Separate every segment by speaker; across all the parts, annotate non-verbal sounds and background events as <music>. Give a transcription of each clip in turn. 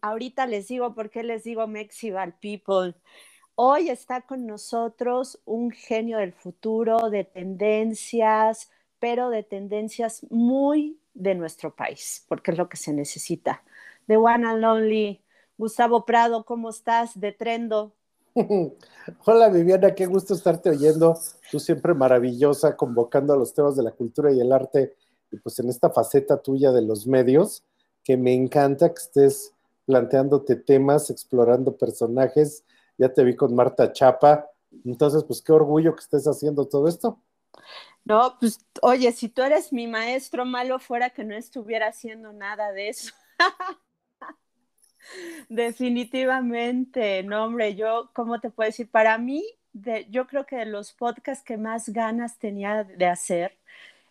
Speaker 1: Ahorita les digo por qué les digo Mexival people. Hoy está con nosotros un genio del futuro, de tendencias, pero de tendencias muy de nuestro país, porque es lo que se necesita. The one and only Gustavo Prado, ¿cómo estás? De Trendo. <laughs>
Speaker 2: Hola Viviana, qué gusto estarte oyendo. Tú siempre maravillosa, convocando a los temas de la cultura y el arte, y pues en esta faceta tuya de los medios, que me encanta que estés planteándote temas, explorando personajes. Ya te vi con Marta Chapa. Entonces, pues qué orgullo que estés haciendo todo esto.
Speaker 1: No, pues oye, si tú eres mi maestro, malo fuera que no estuviera haciendo nada de eso. <laughs> Definitivamente, no, hombre, yo, ¿cómo te puedo decir? Para mí, yo creo que de los podcasts que más ganas tenía de hacer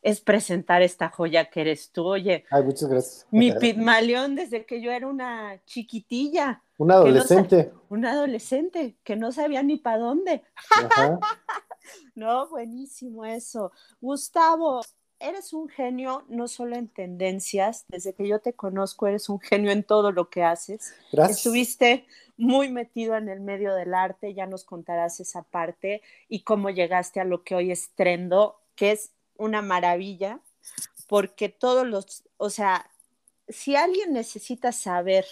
Speaker 1: es presentar esta joya que eres tú. Oye,
Speaker 2: Ay, muchas gracias.
Speaker 1: Mi Pitmaleón desde que yo era una chiquitilla.
Speaker 2: Una adolescente.
Speaker 1: No una adolescente que no sabía ni para dónde. <laughs> no, buenísimo eso. Gustavo, eres un genio no solo en tendencias, desde que yo te conozco eres un genio en todo lo que haces.
Speaker 2: Gracias.
Speaker 1: Estuviste muy metido en el medio del arte, ya nos contarás esa parte y cómo llegaste a lo que hoy es Trendo, que es una maravilla, porque todos los, o sea, si alguien necesita saber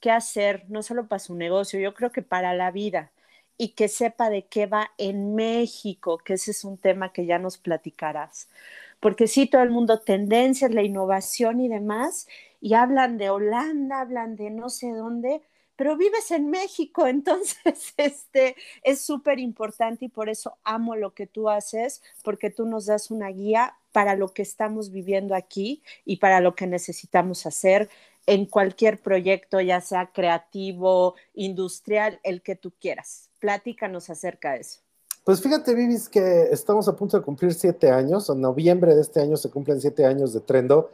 Speaker 1: qué hacer, no solo para su negocio, yo creo que para la vida, y que sepa de qué va en México, que ese es un tema que ya nos platicarás. Porque sí, todo el mundo tendencias, la innovación y demás, y hablan de Holanda, hablan de no sé dónde, pero vives en México, <laughs> entonces este es súper importante y por eso amo lo que tú haces, porque tú nos das una guía para lo que estamos viviendo aquí y para lo que necesitamos hacer en cualquier proyecto, ya sea creativo, industrial, el que tú quieras. Platícanos acerca de eso.
Speaker 2: Pues fíjate, Vivis, que estamos a punto de cumplir siete años, en noviembre de este año se cumplen siete años de Trendo,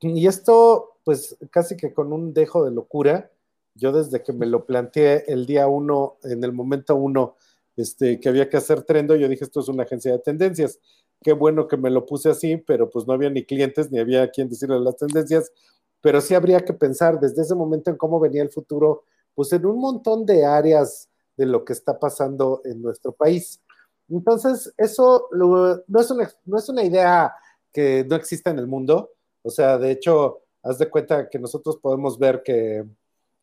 Speaker 2: y esto, pues casi que con un dejo de locura, yo desde que me lo planteé el día uno, en el momento uno, este, que había que hacer Trendo, yo dije, esto es una agencia de tendencias, qué bueno que me lo puse así, pero pues no había ni clientes, ni había quien decirle las tendencias, pero sí habría que pensar desde ese momento en cómo venía el futuro, pues en un montón de áreas de lo que está pasando en nuestro país. Entonces, eso no, es una, no es una idea que no exista en el mundo. O sea, de hecho, haz de cuenta que nosotros podemos ver que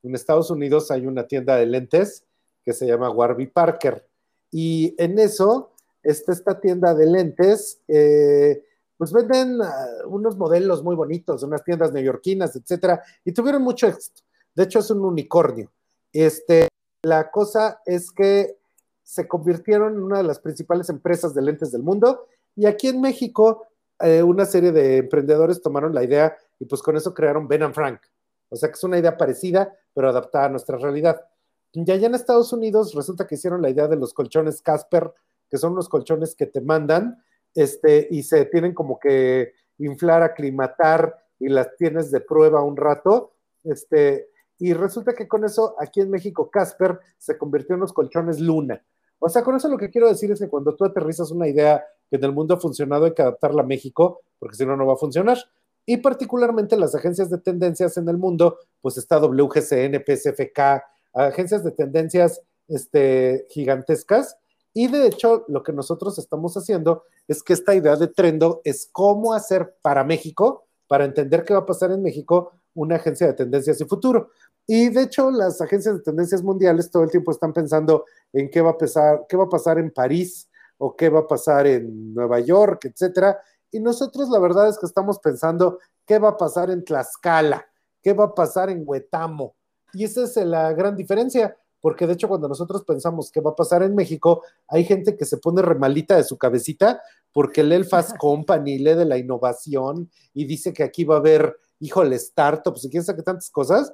Speaker 2: en Estados Unidos hay una tienda de lentes que se llama Warby Parker. Y en eso está esta tienda de lentes, eh, pues venden ah, unos modelos muy bonitos, unas tiendas neoyorquinas, etcétera, y tuvieron mucho éxito. De hecho, es un unicornio. Este, la cosa es que se convirtieron en una de las principales empresas de lentes del mundo. Y aquí en México, eh, una serie de emprendedores tomaron la idea y pues con eso crearon Ben Frank. O sea que es una idea parecida, pero adaptada a nuestra realidad. Y allá en Estados Unidos resulta que hicieron la idea de los colchones Casper, que son los colchones que te mandan este, y se tienen como que inflar, aclimatar y las tienes de prueba un rato. Este, y resulta que con eso aquí en México Casper se convirtió en los colchones Luna. O sea, con eso lo que quiero decir es que cuando tú aterrizas una idea que en el mundo ha funcionado, hay que adaptarla a México, porque si no, no va a funcionar. Y particularmente las agencias de tendencias en el mundo, pues está WGCN, PSFK, agencias de tendencias este, gigantescas. Y de hecho, lo que nosotros estamos haciendo es que esta idea de Trendo es cómo hacer para México, para entender qué va a pasar en México, una agencia de tendencias y futuro. Y de hecho, las agencias de tendencias mundiales todo el tiempo están pensando en qué va a pasar, qué va a pasar en París o qué va a pasar en Nueva York, etcétera. Y nosotros la verdad es que estamos pensando qué va a pasar en Tlaxcala, qué va a pasar en Huetamo. Y esa es la gran diferencia, porque de hecho cuando nosotros pensamos qué va a pasar en México, hay gente que se pone remalita de su cabecita porque lee el Fast <laughs> Company, lee de la innovación y dice que aquí va a haber, híjole, startups y quién sabe qué tantas cosas,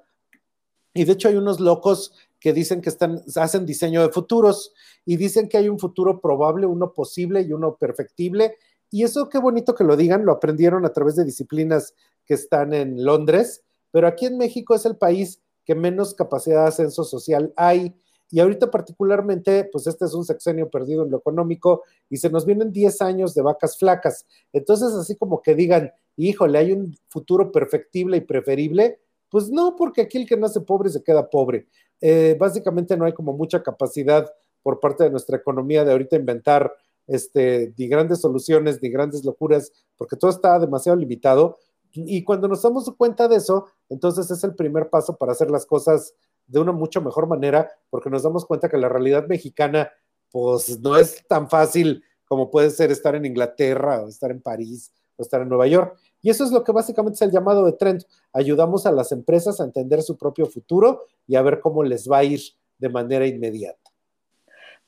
Speaker 2: y de hecho hay unos locos que dicen que están, hacen diseño de futuros y dicen que hay un futuro probable, uno posible y uno perfectible. Y eso qué bonito que lo digan, lo aprendieron a través de disciplinas que están en Londres, pero aquí en México es el país que menos capacidad de ascenso social hay. Y ahorita particularmente, pues este es un sexenio perdido en lo económico y se nos vienen 10 años de vacas flacas. Entonces, así como que digan, híjole, hay un futuro perfectible y preferible, Pues no, porque aquí el que nace pobre se queda pobre. Eh, básicamente no hay como mucha capacidad por parte de nuestra economía de ahorita inventar este, ni grandes soluciones, ni grandes locuras, porque todo está demasiado limitado. Y cuando nos damos cuenta de eso, entonces es el primer paso para hacer las cosas de una mucho mejor manera, porque nos damos cuenta que la realidad mexicana, pues no es tan fácil como puede ser estar en Inglaterra o estar en París o estar en Nueva York. Y eso es lo que básicamente es el llamado de Trend. Ayudamos a las empresas a entender su propio futuro y a ver cómo les va a ir de manera inmediata.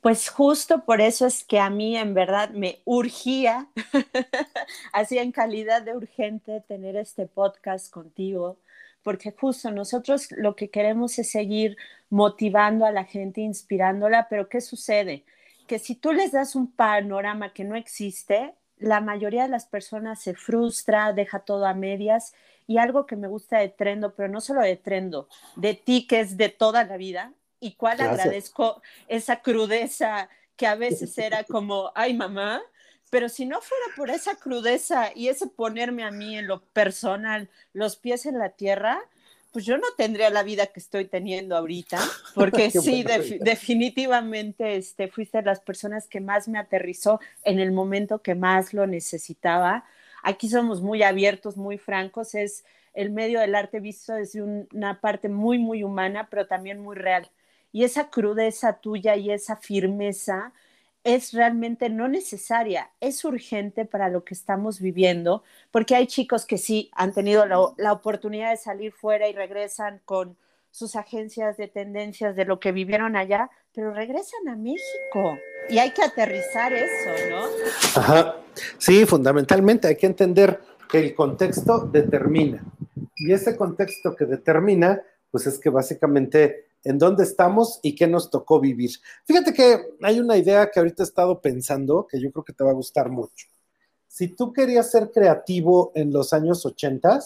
Speaker 1: Pues justo por eso es que a mí en verdad me urgía, <laughs> así en calidad de urgente, tener este podcast contigo, porque justo nosotros lo que queremos es seguir motivando a la gente, inspirándola, pero ¿qué sucede? Que si tú les das un panorama que no existe, la mayoría de las personas se frustra, deja todo a medias y algo que me gusta de Trendo, pero no solo de Trendo, de ti que es de toda la vida, y cuál agradezco esa crudeza que a <laughs> veces era como, ay mamá, pero si no fuera por esa crudeza y ese ponerme a mí en lo personal, los pies en la tierra, pues yo no tendría la vida que estoy teniendo ahorita, <laughs> porque sí, definitivamente este, fuiste las personas que más me aterrizó en el momento que más lo necesitaba. Aquí somos muy abiertos, muy francos, es el medio del arte visto desde una parte muy, muy humana, pero también muy real y esa crudeza tuya y esa firmeza es realmente no necesaria, es urgente para lo que estamos viviendo, porque hay chicos que sí han tenido la, oportunidad de salir fuera y regresan con sus agencias de tendencias de lo que vivieron allá, pero regresan a México. Y hay que aterrizar eso, ¿no?
Speaker 2: Ajá, sí, fundamentalmente hay que entender que el contexto determina. Y ese contexto que determina, pues es que básicamente en dónde estamos y qué nos tocó vivir. Fíjate que hay una idea que ahorita he estado pensando que yo creo que te va a gustar mucho. Si tú querías ser creativo en los años 80,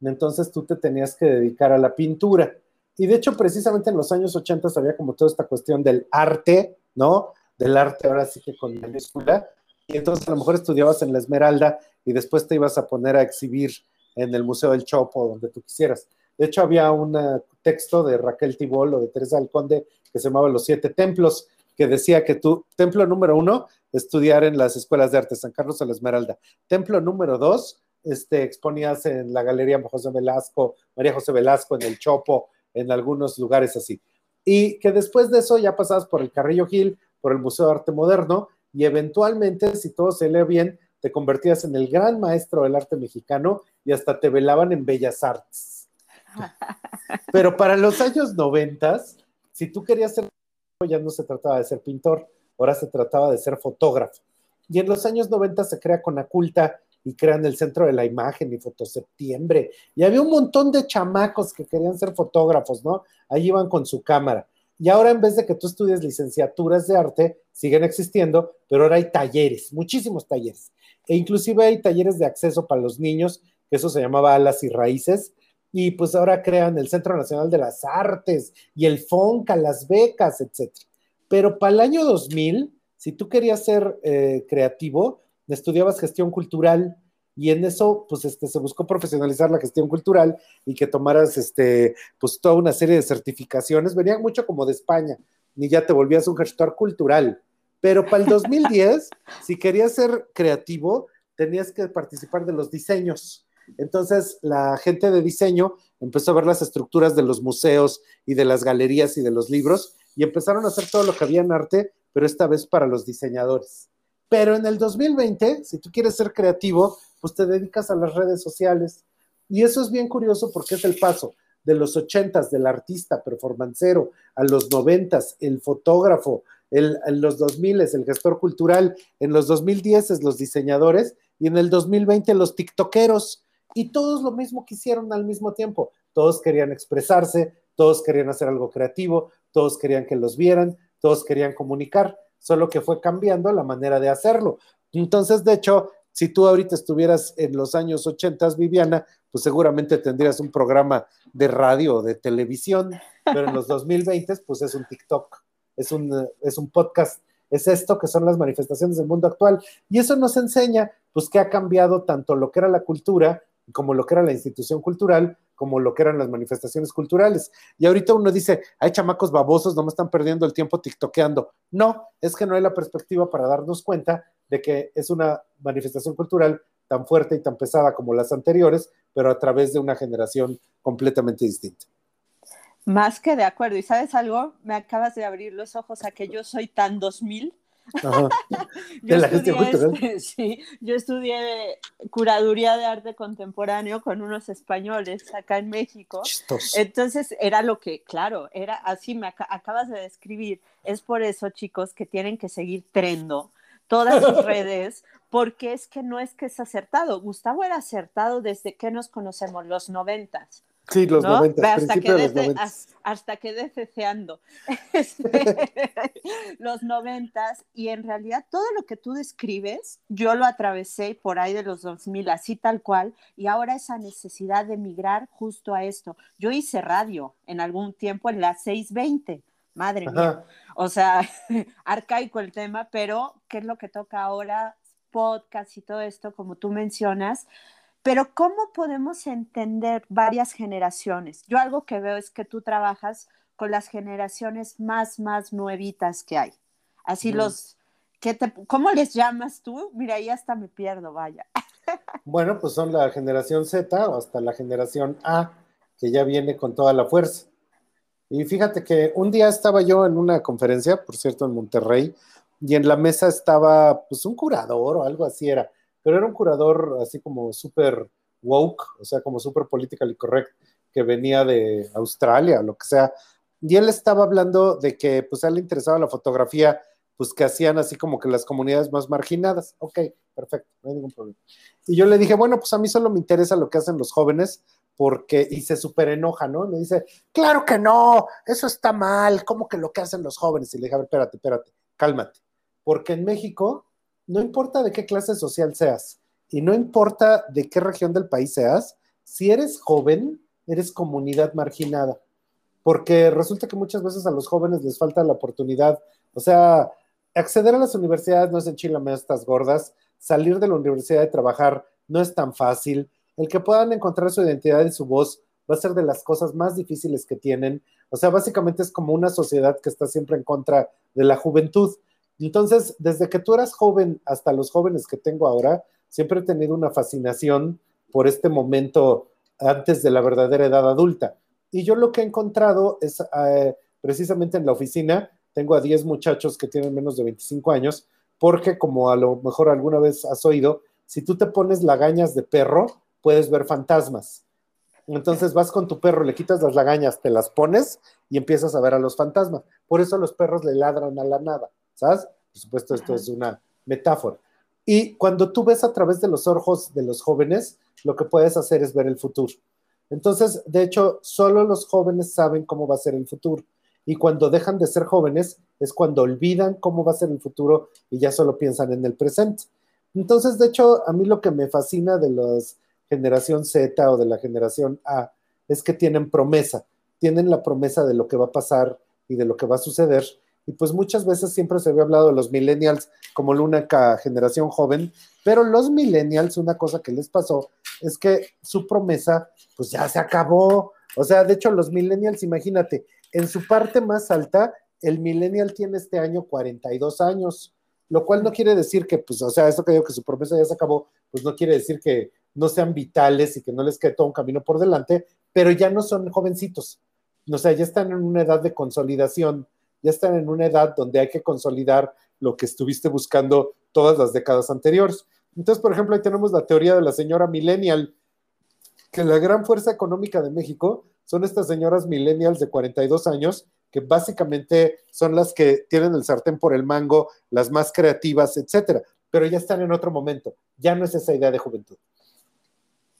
Speaker 2: entonces tú te tenías que dedicar a la pintura. Y de hecho, precisamente en los años 80 había como toda esta cuestión del arte, ¿no? Del arte ahora sí que con minúscula. Y entonces a lo mejor estudiabas en la Esmeralda y después te ibas a poner a exhibir en el Museo del Chopo, donde tú quisieras. De hecho, había un texto de Raquel Tibol o de Teresa Alconde que se llamaba Los Siete Templos, que decía que tu templo número uno, estudiar en las escuelas de arte San Carlos de la Esmeralda. Templo número dos, este, exponías en la Galería José Velasco, María José Velasco, en el Chopo, en algunos lugares así. Y que después de eso ya pasabas por el Carrillo Gil, por el Museo de Arte Moderno, y eventualmente, si todo se lee bien, te convertías en el gran maestro del arte mexicano y hasta te velaban en Bellas Artes. Pero para los años noventas, si tú querías ser ya no se trataba de ser pintor, ahora se trataba de ser fotógrafo. Y en los años 90 se crea Conaculta y crean el Centro de la Imagen y Fotoseptiembre. Y había un montón de chamacos que querían ser fotógrafos, ¿no? Ahí iban con su cámara. Y ahora en vez de que tú estudies licenciaturas de arte, siguen existiendo, pero ahora hay talleres, muchísimos talleres. E inclusive hay talleres de acceso para los niños, que eso se llamaba Alas y Raíces, y pues ahora crean el Centro Nacional de las Artes y el FONCA, las becas, etc. Pero para el año 2000, si tú querías ser eh, creativo, estudiabas gestión cultural y en eso pues este, se buscó profesionalizar la gestión cultural y que tomaras este, pues toda una serie de certificaciones, venían mucho como de España, y ya te volvías un gestor cultural. Pero para el 2010, <laughs> si querías ser creativo, tenías que participar de los diseños entonces la gente de diseño empezó a ver las estructuras de los museos y de las galerías y de los libros y empezaron a hacer todo lo que había en arte, pero esta vez para los diseñadores. Pero en el 2020, si tú quieres ser creativo, pues te dedicas a las redes sociales. Y eso es bien curioso porque es el paso de los ochentas del artista performancero a los noventas, el fotógrafo, en los 2000 el gestor cultural, en los 2010 los diseñadores y en el 2020 los tiktokeros y todos lo mismo que hicieron al mismo tiempo. Todos querían expresarse, todos querían hacer algo creativo, todos querían que los vieran, todos querían comunicar, solo que fue cambiando la manera de hacerlo. Entonces, de hecho, si tú ahorita estuvieras en los años 80, Viviana, pues seguramente tendrías un programa de radio o de televisión, pero en los <laughs> 2020, pues es un TikTok, es un, es un podcast, es esto que son las manifestaciones del mundo actual. Y eso nos enseña, pues, que ha cambiado tanto lo que era la cultura como lo que era la institución cultural, como lo que eran las manifestaciones culturales. Y ahorita uno dice, hay chamacos babosos, no me están perdiendo el tiempo tiktokeando. No, es que no hay la perspectiva para darnos cuenta de que es una manifestación cultural tan fuerte y tan pesada como las anteriores, pero a través de una generación completamente distinta.
Speaker 1: Más que de acuerdo. ¿Y sabes algo? Me acabas de abrir los ojos a que yo soy tan 2000 <laughs> yo, estudié, <laughs> sí, yo estudié curaduría de arte contemporáneo con unos españoles acá en México. Entonces era lo que, claro, era así, me acabas de describir. Es por eso, chicos, que tienen que seguir trendo todas sus <laughs> redes, porque es que no es que es acertado. Gustavo era acertado desde que nos conocemos, los noventas.
Speaker 2: Sí, los ¿no?
Speaker 1: hasta, que los hasta que deseando <laughs> <laughs> los noventas, y en realidad todo lo que tú describes, yo lo atravesé por ahí de los 2000, así tal cual, y ahora esa necesidad de migrar justo a esto. Yo hice radio en algún tiempo en las 620, madre mía. O sea, <laughs> arcaico el tema, pero ¿qué es lo que toca ahora? Podcast y todo esto, como tú mencionas, pero ¿cómo podemos entender varias generaciones? Yo algo que veo es que tú trabajas con las generaciones más, más nuevitas que hay. Así los, ¿qué te, ¿cómo les llamas tú? Mira, ahí hasta me pierdo, vaya. <laughs>
Speaker 2: Bueno, pues son la generación Z o hasta la generación A, que ya viene con toda la fuerza. Y fíjate que un día estaba yo en una conferencia, por cierto, en Monterrey, y en la mesa estaba pues un curador o algo así era pero era un curador así como súper woke, o sea, como súper politically correct, que venía de Australia, lo que sea. Y él estaba hablando de que pues a él le interesaba la fotografía, pues que hacían así como que las comunidades más marginadas. Ok, perfecto, no hay ningún problema. Y yo le dije, bueno, pues a mí solo me interesa lo que hacen los jóvenes, porque, y se súper enoja, ¿no? Me dice, claro que no, eso está mal, ¿cómo que lo que hacen los jóvenes? Y le dije, a ver, espérate, espérate, cálmate. Porque en México no importa de qué clase social seas y no importa de qué región del país seas, si eres joven, eres comunidad marginada. Porque resulta que muchas veces a los jóvenes les falta la oportunidad, o sea, acceder a las universidades no es enchilame estas gordas, salir de la universidad y trabajar no es tan fácil, el que puedan encontrar su identidad y su voz va a ser de las cosas más difíciles que tienen. O sea, básicamente es como una sociedad que está siempre en contra de la juventud. Entonces, desde que tú eras joven hasta los jóvenes que tengo ahora, siempre he tenido una fascinación por este momento antes de la verdadera edad adulta. Y yo lo que he encontrado es eh, precisamente en la oficina, tengo a 10 muchachos que tienen menos de 25 años, porque como a lo mejor alguna vez has oído, si tú te pones lagañas de perro, puedes ver fantasmas. Entonces vas con tu perro, le quitas las lagañas, te las pones y empiezas a ver a los fantasmas. Por eso los perros le ladran a la nada. ¿Sabes? Por supuesto, esto es una metáfora. Y cuando tú ves a través de los ojos de los jóvenes, lo que puedes hacer es ver el futuro. Entonces, de hecho, solo los jóvenes saben cómo va a ser el futuro. Y cuando dejan de ser jóvenes es cuando olvidan cómo va a ser el futuro y ya solo piensan en el presente. Entonces, de hecho, a mí lo que me fascina de la generación Z o de la generación A es que tienen promesa, tienen la promesa de lo que va a pasar y de lo que va a suceder y pues muchas veces siempre se había hablado de los millennials como la única generación joven, pero los millennials, una cosa que les pasó es que su promesa pues ya se acabó. O sea, de hecho los millennials, imagínate, en su parte más alta, el millennial tiene este año 42 años, lo cual no quiere decir que, pues, o sea, esto que digo que su promesa ya se acabó, pues no quiere decir que no sean vitales y que no les quede todo un camino por delante, pero ya no son jovencitos. O sea, ya están en una edad de consolidación ya están en una edad donde hay que consolidar lo que estuviste buscando todas las décadas anteriores. Entonces, por ejemplo, ahí tenemos la teoría de la señora millennial, que la gran fuerza económica de México son estas señoras millennials de 42 años, que básicamente son las que tienen el sartén por el mango, las más creativas, etcétera, pero ya están en otro momento, ya no es esa idea de juventud.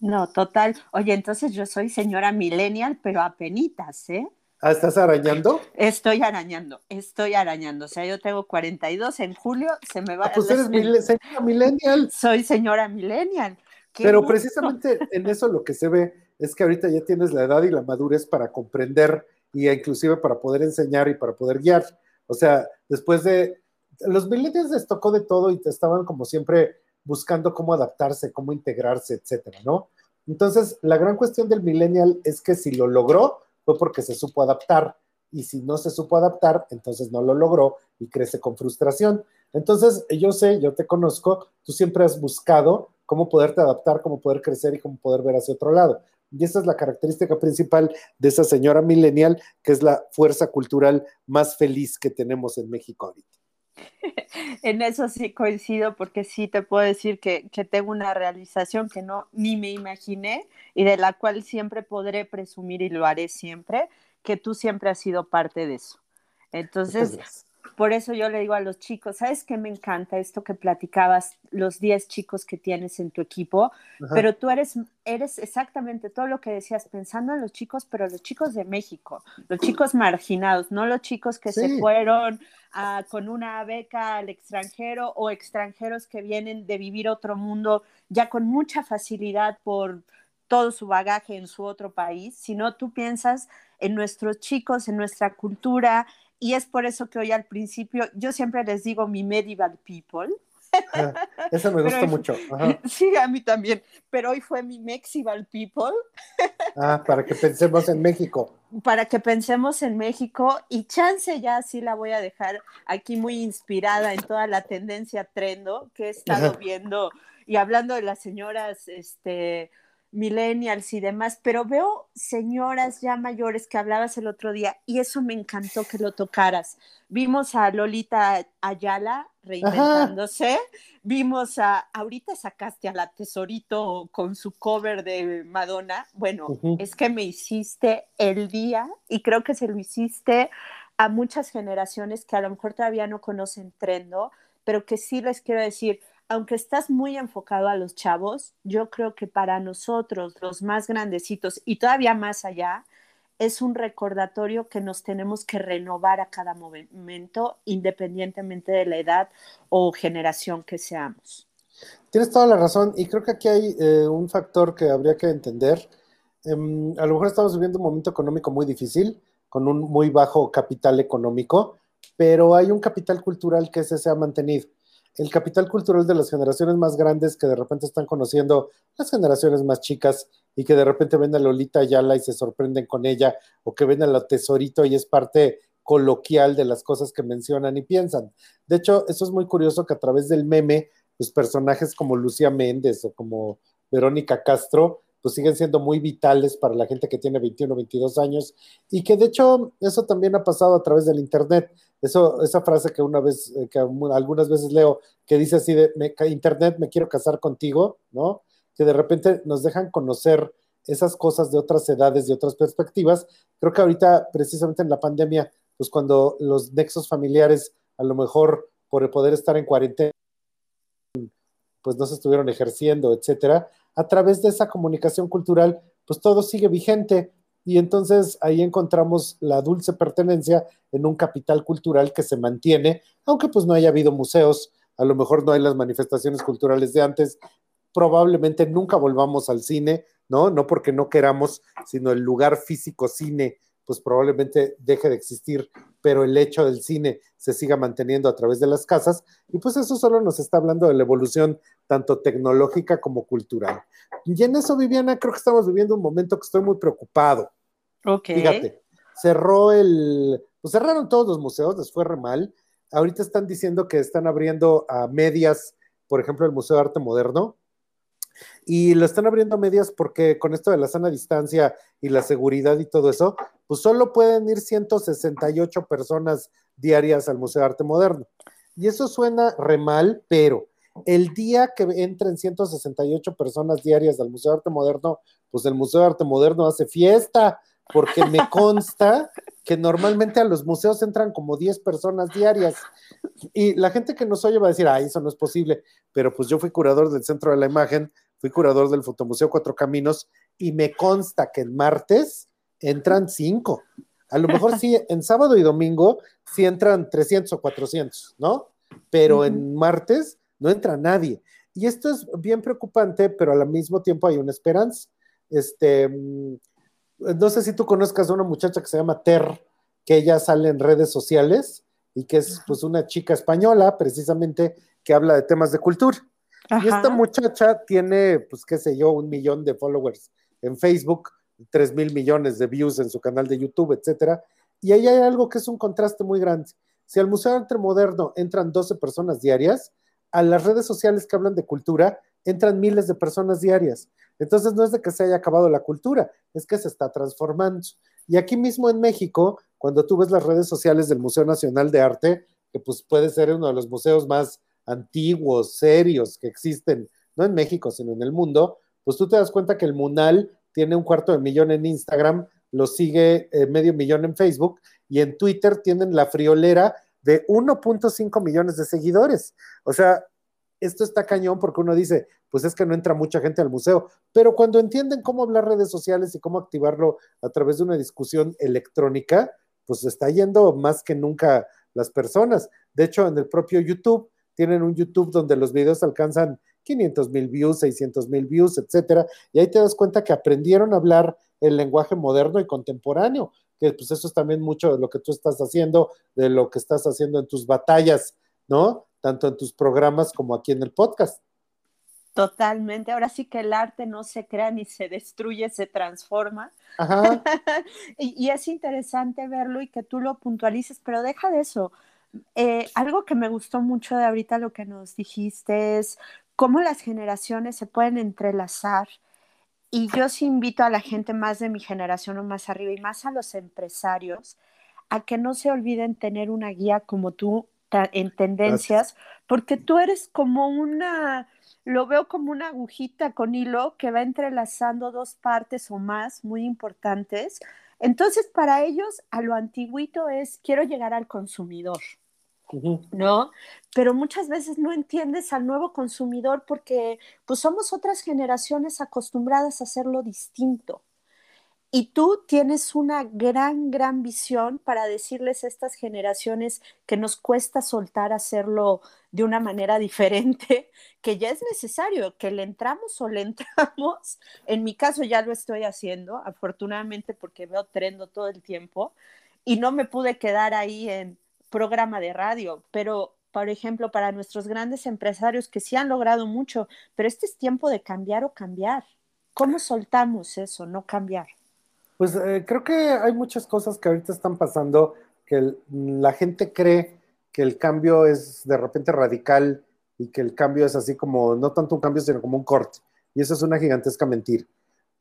Speaker 1: No, total. Oye, entonces yo soy señora millennial, pero apenitas, ¿eh?
Speaker 2: Ah, ¿estás arañando?
Speaker 1: Estoy arañando, estoy arañando. O sea, yo tengo 42, en julio se me va...
Speaker 2: Ah, pues eres señora millennial.
Speaker 1: Soy señora millennial.
Speaker 2: Pero precisamente en eso lo que se ve es que ahorita ya tienes la edad y la madurez para comprender y inclusive para poder enseñar y para poder guiar. O sea, después de... Los millennials les tocó de todo y te estaban como siempre buscando cómo adaptarse, cómo integrarse, etcétera, ¿no? Entonces, la gran cuestión del millennial es que si lo logró fue porque se supo adaptar y si no se supo adaptar, entonces no lo logró y crece con frustración. Entonces, yo sé, yo te conozco, tú siempre has buscado cómo poderte adaptar, cómo poder crecer y cómo poder ver hacia otro lado. Y esa es la característica principal de esa señora millennial, que es la fuerza cultural más feliz que tenemos en México ahorita. <laughs>
Speaker 1: En eso sí coincido porque sí te puedo decir que, que, tengo una realización que no ni me imaginé y de la cual siempre podré presumir y lo haré siempre, que tú siempre has sido parte de eso. Entonces, por eso yo le digo a los chicos, ¿sabes qué me encanta esto que platicabas, los 10 chicos que tienes en tu equipo? Pero tú eres, eres exactamente todo lo que decías, pensando en los chicos, pero los chicos de México, los chicos marginados, no los chicos que se fueron con una beca al extranjero o extranjeros que vienen de vivir otro mundo ya con mucha facilidad por todo su bagaje en su otro país, sino tú piensas en nuestros chicos, en nuestra cultura, y es por eso que hoy al principio yo siempre les digo mi medieval people.
Speaker 2: eso me <laughs> gusta mucho. <laughs>
Speaker 1: Sí, a mí también. Pero hoy fue mi Mexival people.
Speaker 2: ah, para que pensemos en México.
Speaker 1: Para que pensemos en México y chance ya sí la voy a dejar aquí muy inspirada en toda la tendencia trendo que he estado viendo y hablando de las señoras, este, millennials y demás, pero veo señoras ya mayores que hablabas el otro día y eso me encantó que lo tocaras. Vimos a Lolita Ayala reinventándose, vimos a, ahorita sacaste a la Tesorito con su cover de Madonna, bueno, es que me hiciste el día y creo que se lo hiciste a muchas generaciones que a lo mejor todavía no conocen Trendo, pero que sí les quiero decir, aunque estás muy enfocado a los chavos, yo creo que para nosotros, los más grandecitos y todavía más allá, es un recordatorio que nos tenemos que renovar a cada momento, independientemente de la edad o generación que seamos.
Speaker 2: Tienes toda la razón y creo que aquí hay eh, un factor que habría que entender. Em, a lo mejor estamos viviendo un momento económico muy difícil, con un muy bajo capital económico, pero hay un capital cultural que se ha mantenido el capital cultural de las generaciones más grandes que de repente están conociendo las generaciones más chicas y que de repente ven a Lolita Ayala y se sorprenden con ella, o que ven a la Tesorito y es parte coloquial de las cosas que mencionan y piensan. De hecho, eso es muy curioso que a través del meme, los personajes como Lucía Méndez o como Verónica Castro, pues siguen siendo muy vitales para la gente que tiene 21 22 años y que de hecho eso también ha pasado a través del Internet. Eso, esa frase que una vez, eh, que algunas veces leo, que dice así de, Internet, me quiero casar contigo, ¿no? Que de repente nos dejan conocer esas cosas de otras edades, de otras perspectivas. Creo que ahorita, precisamente en la pandemia, pues cuando los nexos familiares, a lo mejor por el poder estar en cuarentena, pues no se estuvieron ejerciendo, etcétera, a través de esa comunicación cultural, pues todo sigue vigente y entonces ahí encontramos la dulce pertenencia en un capital cultural que se mantiene, aunque pues no haya habido museos, a lo mejor no hay las manifestaciones culturales de antes, probablemente nunca volvamos al cine, ¿no? No porque no queramos, sino el lugar físico cine pues probablemente deje de existir, pero el hecho del cine se siga manteniendo a través de las casas, y pues eso solo nos está hablando de la evolución tanto tecnológica como cultural. Y en eso, Viviana, creo que estamos viviendo un momento que estoy muy preocupado.
Speaker 1: Ok.
Speaker 2: Fíjate, cerró el, pues cerraron todos los museos, les fue re mal. Ahorita están diciendo que están abriendo a medias, por ejemplo, el Museo de Arte Moderno, y lo están abriendo a medias porque con esto de la sana distancia y la seguridad y todo eso, pues solo pueden ir 168 personas diarias al Museo de Arte Moderno. Y eso suena re mal, pero el día que entren 168 personas diarias al Museo de Arte Moderno, pues el Museo de Arte Moderno hace fiesta, porque me <laughs> consta que normalmente a los museos entran como 10 personas diarias. Y la gente que nos oye va a decir, ah, eso no es posible, pero pues yo fui curador del Centro de la Imagen, fui curador del Fotomuseo Cuatro Caminos y me consta que el martes entran 5. A lo mejor sí, en sábado y domingo sí entran 300 o 400, ¿no? Pero en martes no entra nadie. Y esto es bien preocupante, pero al mismo tiempo hay una esperanza. Este, mm, no sé si tú conozcas a una muchacha que se llama Ter, que ella sale en redes sociales y que es pues una chica española precisamente que habla de temas de cultura. Y esta muchacha tiene, pues qué sé yo, un millón de followers en Facebook, tres mil millones de views en su canal de YouTube, etcétera. Y ahí hay algo que es un contraste muy grande. Si al Museo de Arte Moderno entran 12 personas diarias, a las redes sociales que hablan de cultura entran miles de personas diarias. Entonces no es de que se haya acabado la cultura, es que se está transformando. Y aquí mismo en México, cuando tú ves las redes sociales del Museo Nacional de Arte, que pues puede ser uno de los museos más antiguos, serios que existen, no en México, sino en el mundo, pues tú te das cuenta que el Munal tiene un cuarto de millón en Instagram, lo sigue eh, medio millón en Facebook y en Twitter tienen la friolera de 1.5 millones de seguidores. O sea, esto está cañón porque uno dice, pues es que no entra mucha gente al museo, pero cuando entienden cómo hablar redes sociales y cómo activarlo a través de una discusión electrónica, pues está yendo más que nunca las personas. De hecho, en el propio YouTube, tienen un YouTube donde los videos alcanzan 500 mil views, 600 mil views, etcétera, y ahí te das cuenta que aprendieron a hablar el lenguaje moderno y contemporáneo, que pues eso es también mucho de lo que tú estás haciendo, de lo que estás haciendo en tus batallas, ¿no? Tanto en tus programas como aquí en el podcast.
Speaker 1: Totalmente. Ahora sí que el arte no se crea ni se destruye, se transforma.
Speaker 2: Ajá. <laughs>
Speaker 1: y, y, es interesante verlo y que tú lo puntualices, pero deja de eso. Eh, algo que me gustó mucho de ahorita lo que nos dijiste es cómo las generaciones se pueden entrelazar. Y yo sí invito a la gente más de mi generación o más arriba y más a los empresarios a que no se olviden tener una guía como tú en tendencias, porque tú eres como una, lo veo como una agujita con hilo que va entrelazando dos partes o más muy importantes. Entonces, para ellos, a lo antiguito es, quiero llegar al consumidor. ¿No? Pero muchas veces no entiendes al nuevo consumidor porque pues somos otras generaciones acostumbradas a hacerlo distinto. Y tú tienes una gran, gran visión para decirles a estas generaciones que nos cuesta soltar hacerlo de una manera diferente, <laughs> que ya es necesario, que le entramos o le entramos. En mi caso ya lo estoy haciendo, afortunadamente porque veo trendo todo el tiempo y no me pude quedar ahí en programa de radio, pero por ejemplo, para nuestros grandes empresarios que sí han logrado mucho, pero este es tiempo de cambiar o cambiar. ¿Cómo soltamos eso, no cambiar?
Speaker 2: Pues eh, creo que hay muchas cosas que ahorita están pasando que la gente cree que el cambio es de repente radical y que el cambio es así como, no tanto un cambio, sino como un corte. Y eso es una gigantesca mentira.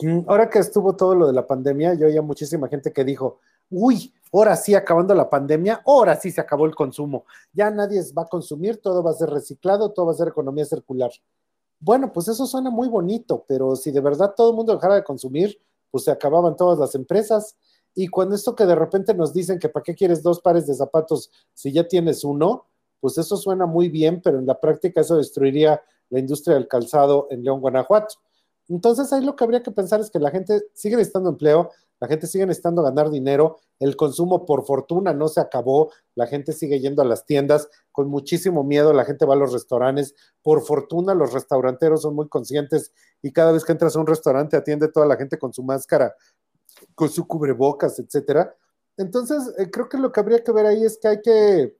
Speaker 2: Mm, ahora que estuvo todo lo de la pandemia, yo oía muchísima gente que dijo, uy, ahora sí, acabando la pandemia, ahora sí se acabó el consumo. Ya nadie va a consumir, todo va a ser reciclado, todo va a ser economía circular. Bueno, pues eso suena muy bonito, pero si de verdad todo el mundo dejara de consumir, pues se acababan todas las empresas. Y cuando esto que de repente nos dicen que para qué quieres dos pares de zapatos si ya tienes uno, pues eso suena muy bien, pero en la práctica eso destruiría la industria del calzado en León, Guanajuato. Entonces ahí lo que habría que pensar es que la gente sigue necesitando empleo, la gente sigue necesitando ganar dinero, el consumo por fortuna no se acabó, la gente sigue yendo a las tiendas con muchísimo miedo, la gente va a los restaurantes, por fortuna los restauranteros son muy conscientes y cada vez que entras a un restaurante atiende toda la gente con su máscara, con su cubrebocas, etcétera. Entonces, eh, creo que lo que habría que ver ahí es que hay que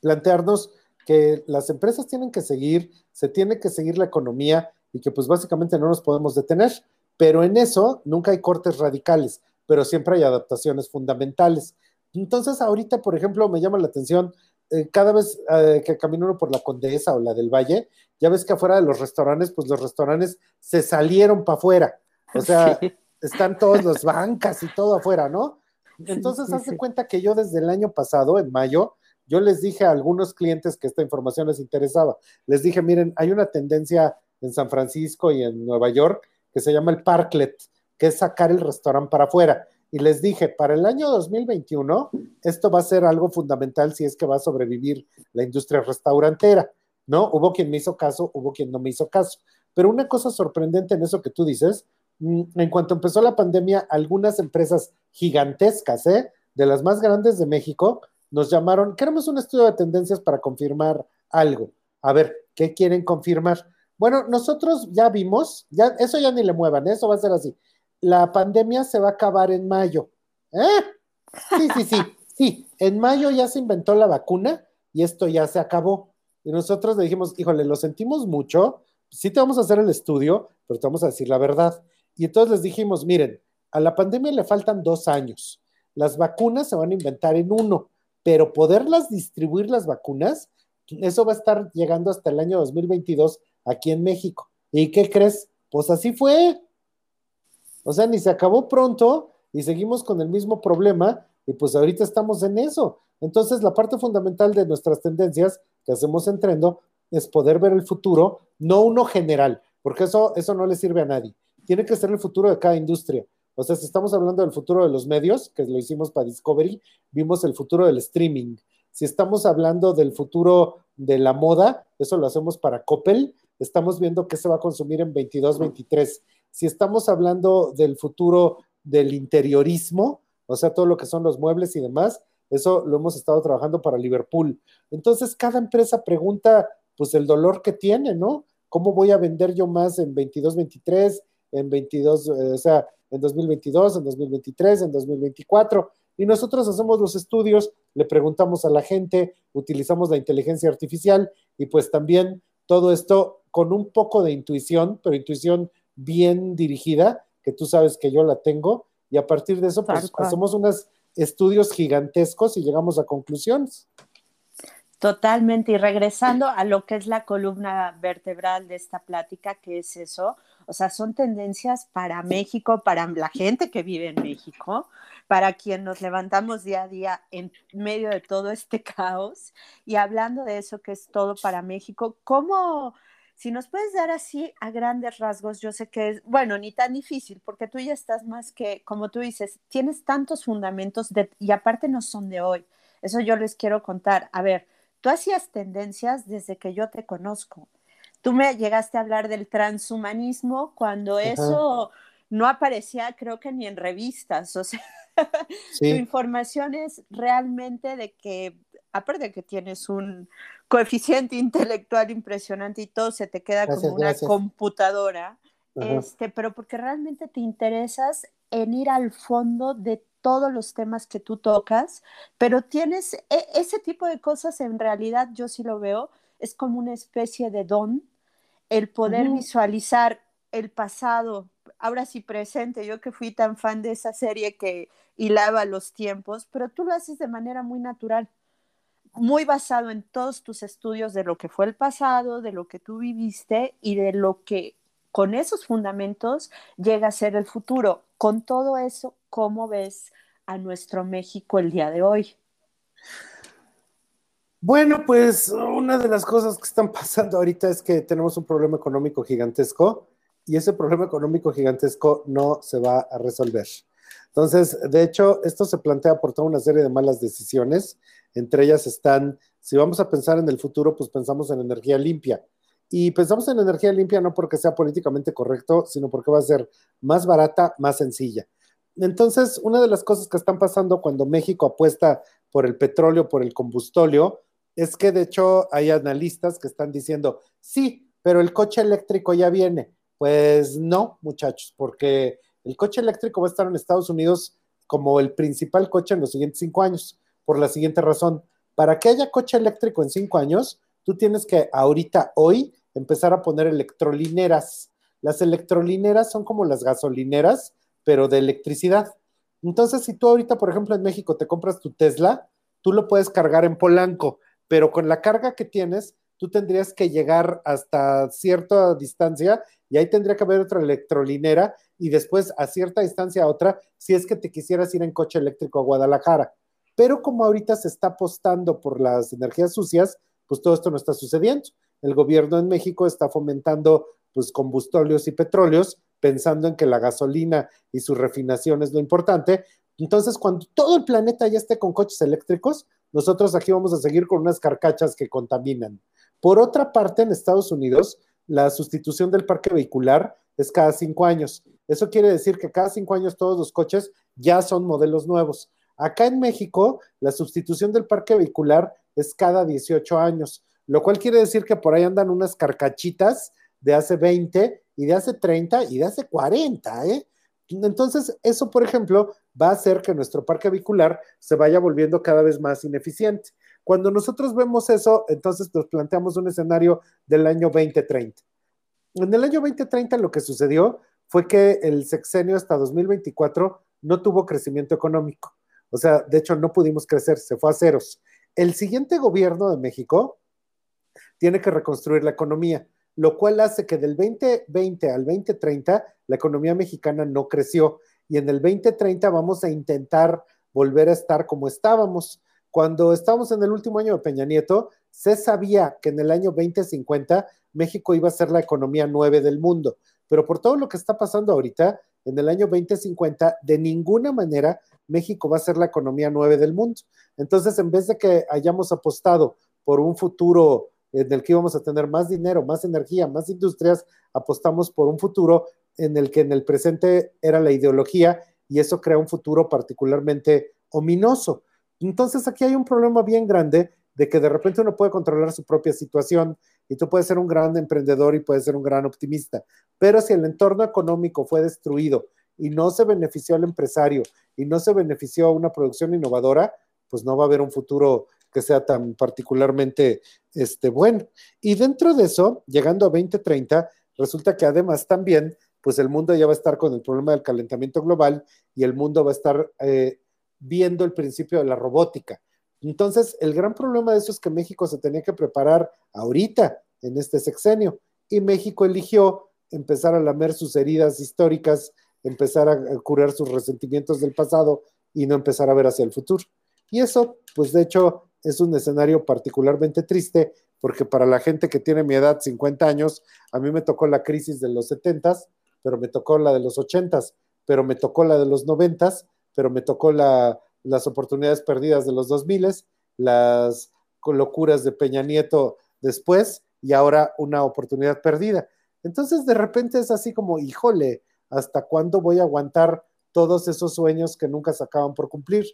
Speaker 2: plantearnos que las empresas tienen que seguir, se tiene que seguir la economía y que pues básicamente no nos podemos detener. Pero en eso nunca hay cortes radicales, pero siempre hay adaptaciones fundamentales. Entonces, ahorita, por ejemplo, me llama la atención, eh, cada vez eh, que camino uno por la Condesa o la del Valle, ya ves que afuera de los restaurantes, pues los restaurantes se salieron para afuera. O sea, <laughs> están todas las bancas y todo afuera, ¿no? Entonces, haz de cuenta que yo desde el año pasado, en mayo, yo les dije a algunos clientes que esta información les interesaba. Les dije, miren, hay una tendencia en San Francisco y en Nueva York que se llama el parklet, que es sacar el restaurante para afuera. Y les dije, para el año 2021, esto va a ser algo fundamental si es que va a sobrevivir la industria restaurantera, ¿no? Hubo quien me hizo caso, hubo quien no me hizo caso. Pero una cosa sorprendente en eso que tú dices, mm, en cuanto empezó la pandemia, algunas empresas gigantescas, ¿eh? De las más grandes de México, nos llamaron, queremos un estudio de tendencias para confirmar algo. A ver, ¿qué quieren confirmar? Bueno, nosotros ya vimos, ya, eso ya ni le muevan, ¿eh? eso va a ser así. La pandemia se va a acabar en mayo. ¿Eh? Sí, sí, sí, sí. En mayo ya se inventó la vacuna y esto ya se acabó. Y nosotros le dijimos, híjole, lo sentimos mucho, sí te vamos a hacer el estudio, pero te vamos a decir la verdad. Y entonces les dijimos, miren, a la pandemia le faltan dos años. Las vacunas se van a inventar en uno, pero poderlas distribuir las vacunas, eso va a estar llegando hasta el año 2022 aquí en México. ¿Y qué crees? Pues así fue. O sea, ni se acabó pronto y seguimos con el mismo problema y pues ahorita estamos en eso. Entonces, la parte fundamental de nuestras tendencias que hacemos en Trendo es poder ver el futuro, no uno general, porque eso, eso no le sirve a nadie. Tiene que ser el futuro de cada industria. O sea, si estamos hablando del futuro de los medios, que lo hicimos para Discovery, vimos el futuro del streaming. Si estamos hablando del futuro de la moda, eso lo hacemos para Coppel, estamos viendo qué se va a consumir en 22, 23. Si estamos hablando del futuro del interiorismo, o sea, todo lo que son los muebles y demás, eso lo hemos estado trabajando para Liverpool. Entonces, cada empresa pregunta, pues, el dolor que tiene, ¿no? ¿Cómo voy a vender yo más en 22, 23, en 22, eh, o sea, en 2022, en 2023, en 2024? Y nosotros hacemos los estudios, le preguntamos a la gente, utilizamos la inteligencia artificial y pues también todo esto con un poco de intuición, pero intuición bien dirigida, que tú sabes que yo la tengo, y a partir de eso pues, hacemos unos estudios gigantescos y llegamos a conclusiones.
Speaker 1: Totalmente, y regresando a lo que es la columna vertebral de esta plática, que es eso, o sea, son tendencias para México, para la gente que vive en México, para quien nos levantamos día a día en medio de todo este caos. Y hablando de eso que es todo para México, ¿cómo, si nos puedes dar así a grandes rasgos, yo sé que es, bueno, ni tan difícil, porque tú ya estás más que, como tú dices, tienes tantos fundamentos y aparte no son de hoy. Eso yo les quiero contar. A ver, tú hacías tendencias desde que yo te conozco. Tú me llegaste a hablar del transhumanismo cuando eso no aparecía, creo que ni en revistas, o sea, <laughs> tu información es realmente de que, aparte de que tienes un coeficiente <laughs> intelectual impresionante y todo se te queda como una computadora, este, pero porque realmente te interesas en ir al fondo de todos los temas que tú tocas, pero tienes e, ese tipo de cosas en realidad yo sí lo veo, es como una especie de don el poder visualizar el pasado, ahora sí presente, yo que fui tan fan de esa serie que hilaba los tiempos, pero tú lo haces de manera muy natural, muy basado en todos tus estudios de lo que fue el pasado, de lo que tú viviste y de lo que con esos fundamentos llega a ser el futuro. Con todo eso, ¿cómo ves a nuestro México el día de hoy?
Speaker 2: Bueno, pues una de las cosas que están pasando ahorita es que tenemos un problema económico gigantesco y ese problema económico gigantesco no se va a resolver. Entonces, de hecho, esto se plantea por toda una serie de malas decisiones. Entre ellas están, si vamos a pensar en el futuro, pues pensamos en energía limpia. Y pensamos en energía limpia no porque sea políticamente correcto, sino porque va a ser más barata, más sencilla. Entonces, una de las cosas que están pasando cuando México apuesta por el petróleo, por el combustóleo, es que de hecho hay analistas que están diciendo, sí, pero el coche eléctrico ya viene. Pues no, muchachos, porque el coche eléctrico va a estar en Estados Unidos como el principal coche en los siguientes cinco años, por la siguiente razón. Para que haya coche eléctrico en cinco años, tú tienes que ahorita, hoy, empezar a poner electrolineras. Las electrolineras son como las gasolineras, pero de electricidad. Entonces, si tú ahorita, por ejemplo, en México te compras tu Tesla, tú lo puedes cargar en Polanco pero con la carga que tienes, tú tendrías que llegar hasta cierta distancia y ahí tendría que haber otra electrolinera y después a cierta distancia otra si es que te quisieras ir en coche eléctrico a Guadalajara. Pero como ahorita se está apostando por las energías sucias, pues todo esto no está sucediendo. El gobierno en México está fomentando pues combustóleos y petróleos, pensando en que la gasolina y su refinación es lo importante. Entonces, cuando todo el planeta ya esté con coches eléctricos, nosotros aquí vamos a seguir con unas carcachas que contaminan. Por otra parte, en Estados Unidos, la sustitución del parque vehicular es cada cinco años. Eso quiere decir que cada cinco años todos los coches ya son modelos nuevos. Acá en México, la sustitución del parque vehicular es cada 18 años, lo cual quiere decir que por ahí andan unas carcachitas de hace 20 y de hace 30 y de hace 40, ¿eh? Entonces, eso, por ejemplo, va a hacer que nuestro parque vehicular se vaya volviendo cada vez más ineficiente. Cuando nosotros vemos eso, entonces nos planteamos un escenario del año 2030. En el año 2030 lo que sucedió fue que el sexenio hasta 2024 no tuvo crecimiento económico. O sea, de hecho no pudimos crecer, se fue a ceros. El siguiente gobierno de México tiene que reconstruir la economía, lo cual hace que del 2020 al 2030 la economía mexicana no creció y en el 2030 vamos a intentar volver a estar como estábamos. Cuando estábamos en el último año de Peña Nieto, se sabía que en el año 2050 México iba a ser la economía nueve del mundo, pero por todo lo que está pasando ahorita, en el año 2050, de ninguna manera México va a ser la economía nueve del mundo. Entonces, en vez de que hayamos apostado por un futuro en el que íbamos a tener más dinero, más energía, más industrias, apostamos por un futuro en el que en el presente era la ideología y eso crea un futuro particularmente ominoso. Entonces aquí hay un problema bien grande de que de repente uno puede controlar su propia situación y tú puedes ser un gran emprendedor y puedes ser un gran optimista, pero si el entorno económico fue destruido y no se benefició al empresario y no se benefició a una producción innovadora, pues no va a haber un futuro que sea tan particularmente este, bueno. Y dentro de eso, llegando a 2030, resulta que además también, pues el mundo ya va a estar con el problema del calentamiento global y el mundo va a estar eh, viendo el principio de la robótica. Entonces, el gran problema de eso es que México se tenía que preparar ahorita, en este sexenio, y México eligió empezar a lamer sus heridas históricas, empezar a curar sus resentimientos del pasado y no empezar a ver hacia el futuro. Y eso, pues de hecho, es un escenario particularmente triste porque para la gente que tiene mi edad, 50 años, a mí me tocó la crisis de los 70, pero me tocó la de los 80, pero me tocó la de los 90, pero me tocó la, las oportunidades perdidas de los 2000, las locuras de Peña Nieto después y ahora una oportunidad perdida. Entonces de repente es así como, híjole, ¿hasta cuándo voy a aguantar todos esos sueños que nunca se acaban por cumplir?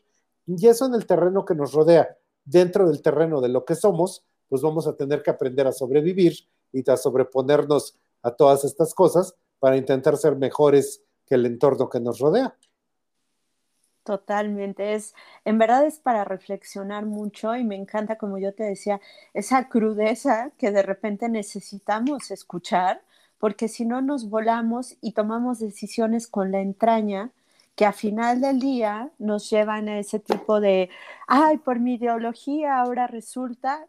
Speaker 2: Y eso en el terreno que nos rodea, dentro del terreno de lo que somos, pues vamos a tener que aprender a sobrevivir y a sobreponernos a todas estas cosas para intentar ser mejores que el entorno que nos rodea.
Speaker 1: Totalmente, es, en verdad es para reflexionar mucho y me encanta, como yo te decía, esa crudeza que de repente necesitamos escuchar, porque si no nos volamos y tomamos decisiones con la entraña que a final del día nos llevan a ese tipo de, ay, por mi ideología ahora resulta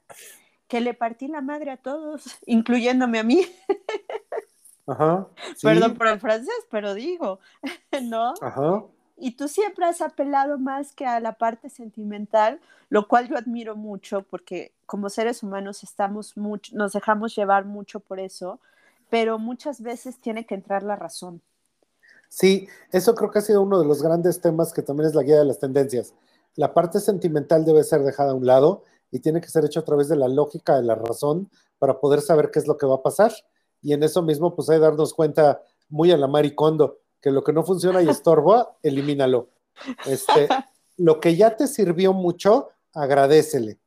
Speaker 1: que le partí la madre a todos, <laughs> incluyéndome a mí. Ajá. <laughs> Perdón por el francés, pero digo, <laughs> ¿no? Ajá y tú siempre has apelado más que a la parte sentimental, lo cual yo admiro mucho porque como seres humanos estamos mucho, nos dejamos llevar mucho por eso, pero muchas veces tiene que entrar la razón.
Speaker 2: Sí, eso creo que ha sido uno de los grandes temas que también es la guía de las tendencias. La parte sentimental debe ser dejada a un lado y tiene que ser hecho a través de la lógica, de la razón, para poder saber qué es lo que va a pasar. Y en eso mismo, pues hay darnos cuenta muy a la maricondo que lo que no funciona y estorba, <laughs> elimínalo. Este, lo que ya te sirvió mucho, agradecele.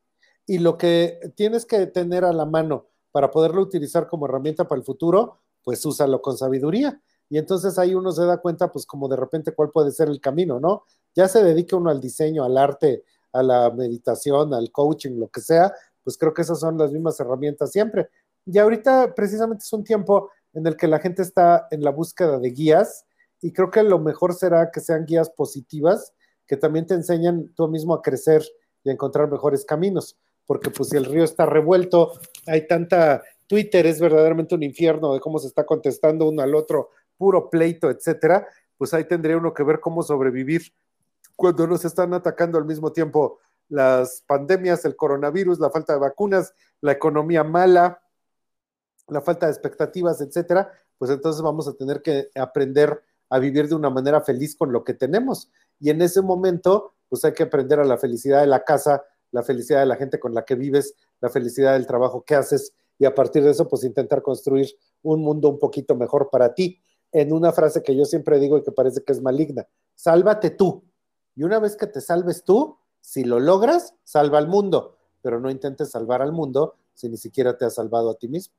Speaker 2: Y lo que tienes que tener a la mano para poderlo utilizar como herramienta para el futuro, pues úsalo con sabiduría. Y entonces ahí uno se da cuenta, pues como de repente cuál puede ser el camino, ¿no? Ya se dedica uno al diseño, al arte, a la meditación, al coaching, lo que sea, pues creo que esas son las mismas herramientas siempre. Y ahorita precisamente es un tiempo en el que la gente está en la búsqueda de guías y creo que lo mejor será que sean guías positivas que también te enseñan tú mismo a crecer y a encontrar mejores caminos, porque pues si el río está revuelto, hay tanta, Twitter es verdaderamente un infierno de cómo se está contestando uno al otro, puro pleito, etcétera, pues ahí tendría uno que ver cómo sobrevivir cuando nos están atacando al mismo tiempo las pandemias, el coronavirus, la falta de vacunas, la economía mala, la falta de expectativas, etcétera, pues entonces vamos a tener que aprender a vivir de una manera feliz con lo que tenemos. Y en ese momento, pues hay que aprender a la felicidad de la casa, la felicidad de la gente con la que vives, la felicidad del trabajo que haces y a partir de eso, pues intentar construir un mundo un poquito mejor para ti. En una frase que yo siempre digo y que parece que es maligna, sálvate tú. Y una vez que te salves tú, si lo logras, salva al mundo, pero no intentes salvar al mundo si ni siquiera te has salvado a ti mismo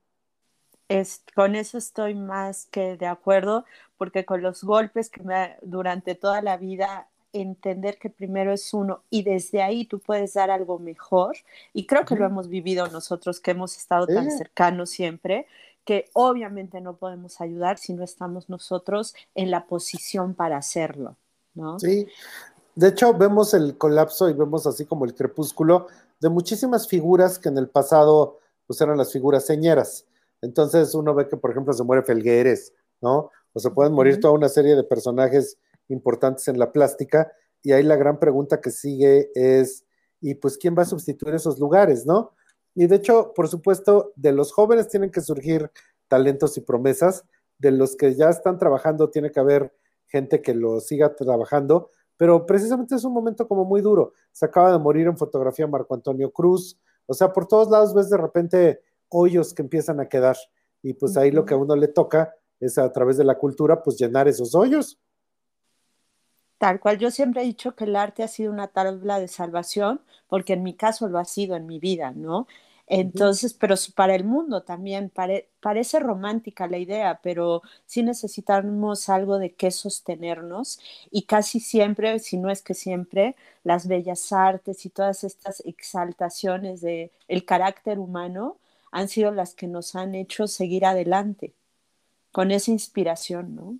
Speaker 1: con eso estoy más que de acuerdo, porque con los golpes que me, durante toda la vida entender que primero es uno y desde ahí tú puedes dar algo mejor. Y creo que lo hemos vivido nosotros que hemos estado tan cercanos siempre, que obviamente no podemos ayudar si no estamos nosotros en la posición para hacerlo, ¿no?
Speaker 2: Sí. De hecho, vemos el colapso y vemos así como el crepúsculo de muchísimas figuras que en el pasado pues eran las figuras señeras. Entonces uno ve que, por ejemplo, se muere Felgueres, ¿no? O se pueden morir toda una serie de personajes importantes en la plástica. Y ahí la gran pregunta que sigue es, ¿y pues quién va a sustituir esos lugares, no? Y de hecho, por supuesto, de los jóvenes tienen que surgir talentos y promesas, de los que ya están trabajando tiene que haber gente que lo siga trabajando, pero precisamente es un momento como muy duro. Se acaba de morir en fotografía Marco Antonio Cruz, o sea, por todos lados ves de repente hoyos que empiezan a quedar y pues ahí lo que a uno le toca es a través de la cultura pues llenar esos hoyos.
Speaker 1: Tal cual, yo siempre he dicho que el arte ha sido una tabla de salvación, porque en mi caso lo ha sido en mi vida, ¿no? Entonces, pero para el mundo también parece romántica la idea, pero sí necesitamos algo de qué sostenernos y casi siempre, si no es que siempre, las bellas artes y todas estas exaltaciones de el carácter humano han sido las que nos han hecho seguir adelante con esa inspiración, ¿no?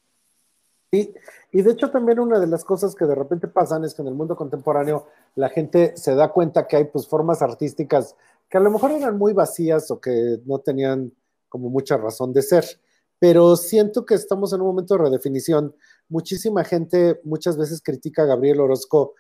Speaker 2: Sí, y de hecho también una de las cosas que de repente pasan es que en el mundo contemporáneo la gente se da cuenta que hay pues formas artísticas que a lo mejor eran muy vacías o que no tenían como mucha razón de ser. Pero siento que estamos en un momento de redefinición. Muchísima gente muchas veces critica a Gabriel Orozco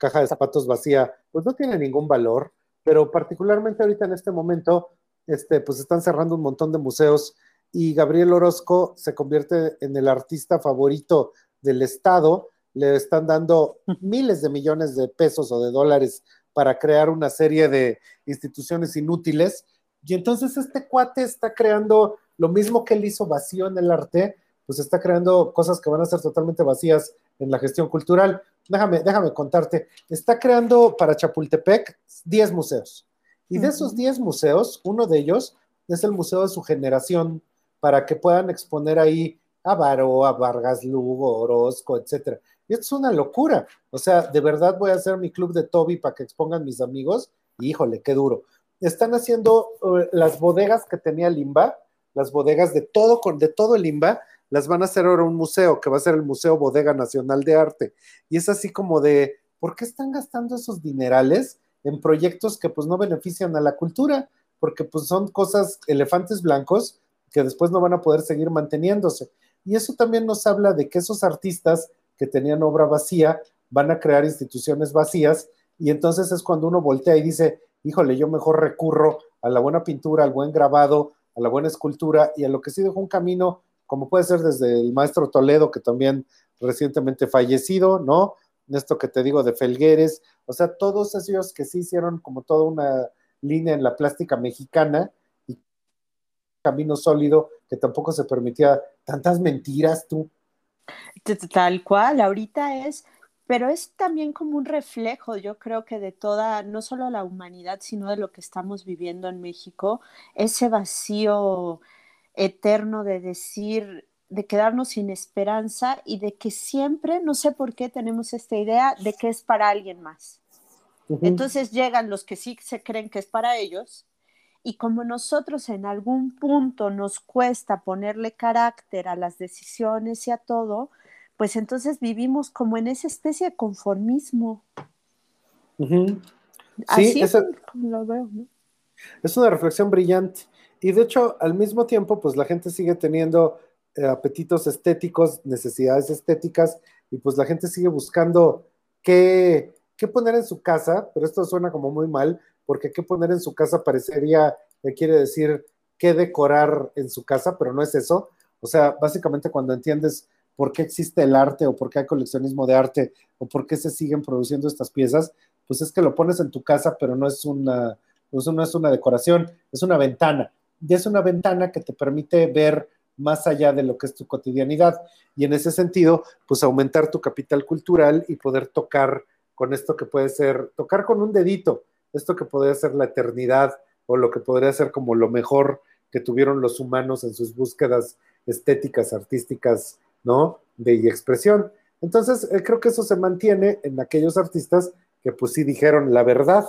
Speaker 2: caja de zapatos vacía, pues no tiene ningún valor, pero particularmente ahorita en este momento, este, pues están cerrando un montón de museos y Gabriel Orozco se convierte en el artista favorito del Estado, le están dando miles de millones de pesos o de dólares para crear una serie de instituciones inútiles. Y entonces este cuate está creando lo mismo que él hizo vacío en el arte, pues está creando cosas que van a ser totalmente vacías en la gestión cultural. Déjame, déjame contarte, está creando para Chapultepec 10 museos. Y de esos 10 museos, uno de ellos es el museo de su generación, para que puedan exponer ahí a Varo, a Vargas Lugo, Orozco, etcétera. Y esto es una locura. O sea, de verdad voy a hacer mi club de Toby para que expongan mis amigos. híjole, qué duro. Están haciendo eh, las bodegas que tenía Limba, las bodegas de todo, de todo el Limba, las van a hacer ahora un museo, que va a ser el Museo Bodega Nacional de Arte. Y es así como de, ¿por qué están gastando esos dinerales en proyectos que pues no benefician a la cultura? Porque pues son cosas, elefantes blancos, que después no van a poder seguir manteniéndose. Y eso también nos habla de que esos artistas que tenían obra vacía, van a crear instituciones vacías y entonces es cuando uno voltea y dice, híjole, yo mejor recurro a la buena pintura, al buen grabado, a la buena escultura y a lo que sí dejó un camino, como puede ser desde el maestro Toledo, que también recientemente fallecido, ¿no? Esto que te digo de Felgueres, o sea, todos esos que sí hicieron como toda una línea en la plástica mexicana y camino sólido que tampoco se permitía tantas mentiras, tú.
Speaker 1: Tal cual, ahorita es, pero es también como un reflejo, yo creo que de toda, no solo la humanidad, sino de lo que estamos viviendo en México, ese vacío eterno de decir, de quedarnos sin esperanza y de que siempre, no sé por qué tenemos esta idea de que es para alguien más. Entonces llegan los que sí se creen que es para ellos y como nosotros en algún punto nos cuesta ponerle carácter a las decisiones y a todo, pues entonces vivimos como en esa especie de conformismo.
Speaker 2: Sí, es, lo veo, es una reflexión brillante. Y de hecho, al mismo tiempo, pues la gente sigue teniendo eh, apetitos estéticos, necesidades estéticas, y pues la gente sigue buscando qué, qué poner en su casa, pero esto suena como muy mal, porque qué poner en su casa parecería, me quiere decir qué decorar en su casa, pero no es eso. O sea, básicamente cuando entiendes por qué existe el arte o por qué hay coleccionismo de arte o por qué se siguen produciendo estas piezas, pues es que lo pones en tu casa, pero no es una, no es una decoración, es una ventana. Y es una ventana que te permite ver más allá de lo que es tu cotidianidad. Y en ese sentido, pues aumentar tu capital cultural y poder tocar con esto que puede ser, tocar con un dedito, esto que podría ser la eternidad o lo que podría ser como lo mejor que tuvieron los humanos en sus búsquedas estéticas, artísticas, ¿no? de expresión. Entonces, eh, creo que eso se mantiene en aquellos artistas que pues sí dijeron la verdad.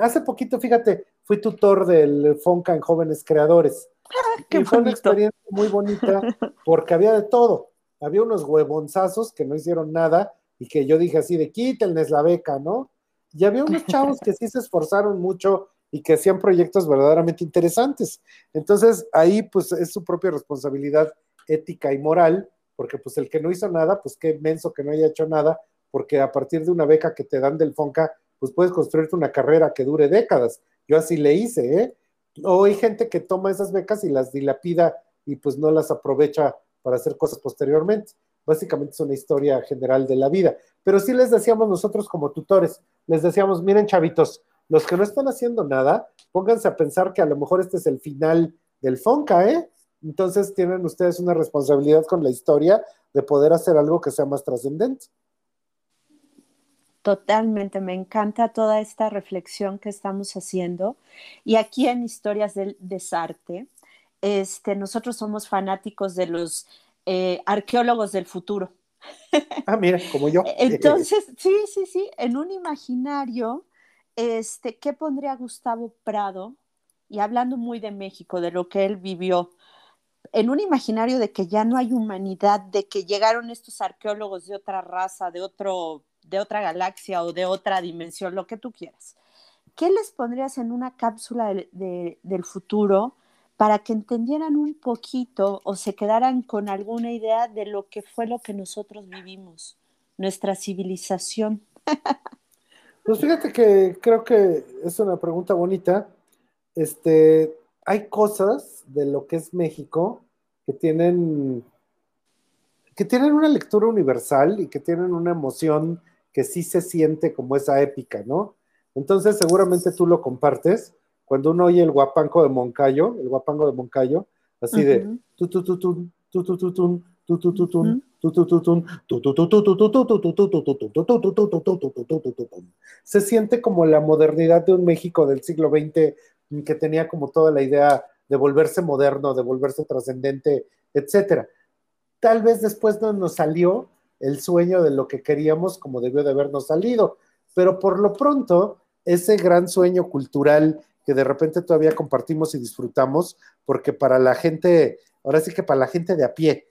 Speaker 2: Hace poquito, fíjate, fui tutor del Fonca en Jóvenes Creadores.
Speaker 1: Ah, qué
Speaker 2: y fue una experiencia muy bonita <laughs> porque había de todo. Había unos huevonzazos que no hicieron nada y que yo dije así de quítenles la beca, ¿no? Y había unos <laughs> chavos que sí se esforzaron mucho y que hacían proyectos verdaderamente interesantes. Entonces, ahí pues es su propia responsabilidad ética y moral, porque pues el que no hizo nada, pues qué menso que no haya hecho nada, porque a partir de una beca que te dan del Fonca, pues puedes construirte una carrera que dure décadas. Yo así le hice, ¿eh? O hay gente que toma esas becas y las dilapida y pues no las aprovecha para hacer cosas posteriormente. Básicamente es una historia general de la vida. Pero sí les decíamos nosotros como tutores, les decíamos, miren chavitos, los que no están haciendo nada, pónganse a pensar que a lo mejor este es el final del Fonca, ¿eh? Entonces tienen ustedes una responsabilidad con la historia de poder hacer algo que sea más trascendente.
Speaker 1: Totalmente, me encanta toda esta reflexión que estamos haciendo. Y aquí en Historias del Desarte, este, nosotros somos fanáticos de los eh, arqueólogos del futuro. <laughs>
Speaker 2: Ah, mira, como yo.
Speaker 1: Entonces, sí, sí, sí, en un imaginario, este, ¿qué pondría Gustavo Prado? Y hablando muy de México, de lo que él vivió, en un imaginario de que ya no hay humanidad, de que llegaron estos arqueólogos de otra raza, de otro de otra galaxia o de otra dimensión, lo que tú quieras. ¿Qué les pondrías en una cápsula de, de, del futuro para que entendieran un poquito o se quedaran con alguna idea de lo que fue lo que nosotros vivimos, nuestra civilización? <laughs>
Speaker 2: Pues fíjate que creo que es una pregunta bonita. Este, hay cosas de lo que es México que tienen que tienen una lectura universal y que tienen una emoción que sí se siente como esa épica, ¿no? Entonces seguramente tú lo compartes cuando uno oye el guapanco de Moncayo, el guapango de Moncayo, así de tu tu tu tu tu tu tu tu tu tu tu tu se siente como la modernidad de un México del siglo XX que tenía como toda la idea de volverse moderno, de volverse trascendente, etcétera. Tal vez después no nos salió el sueño de lo que queríamos como debió de habernos salido. Pero por lo pronto, ese gran sueño cultural que de repente todavía compartimos y disfrutamos, porque para la gente, ahora sí que para la gente de a pie,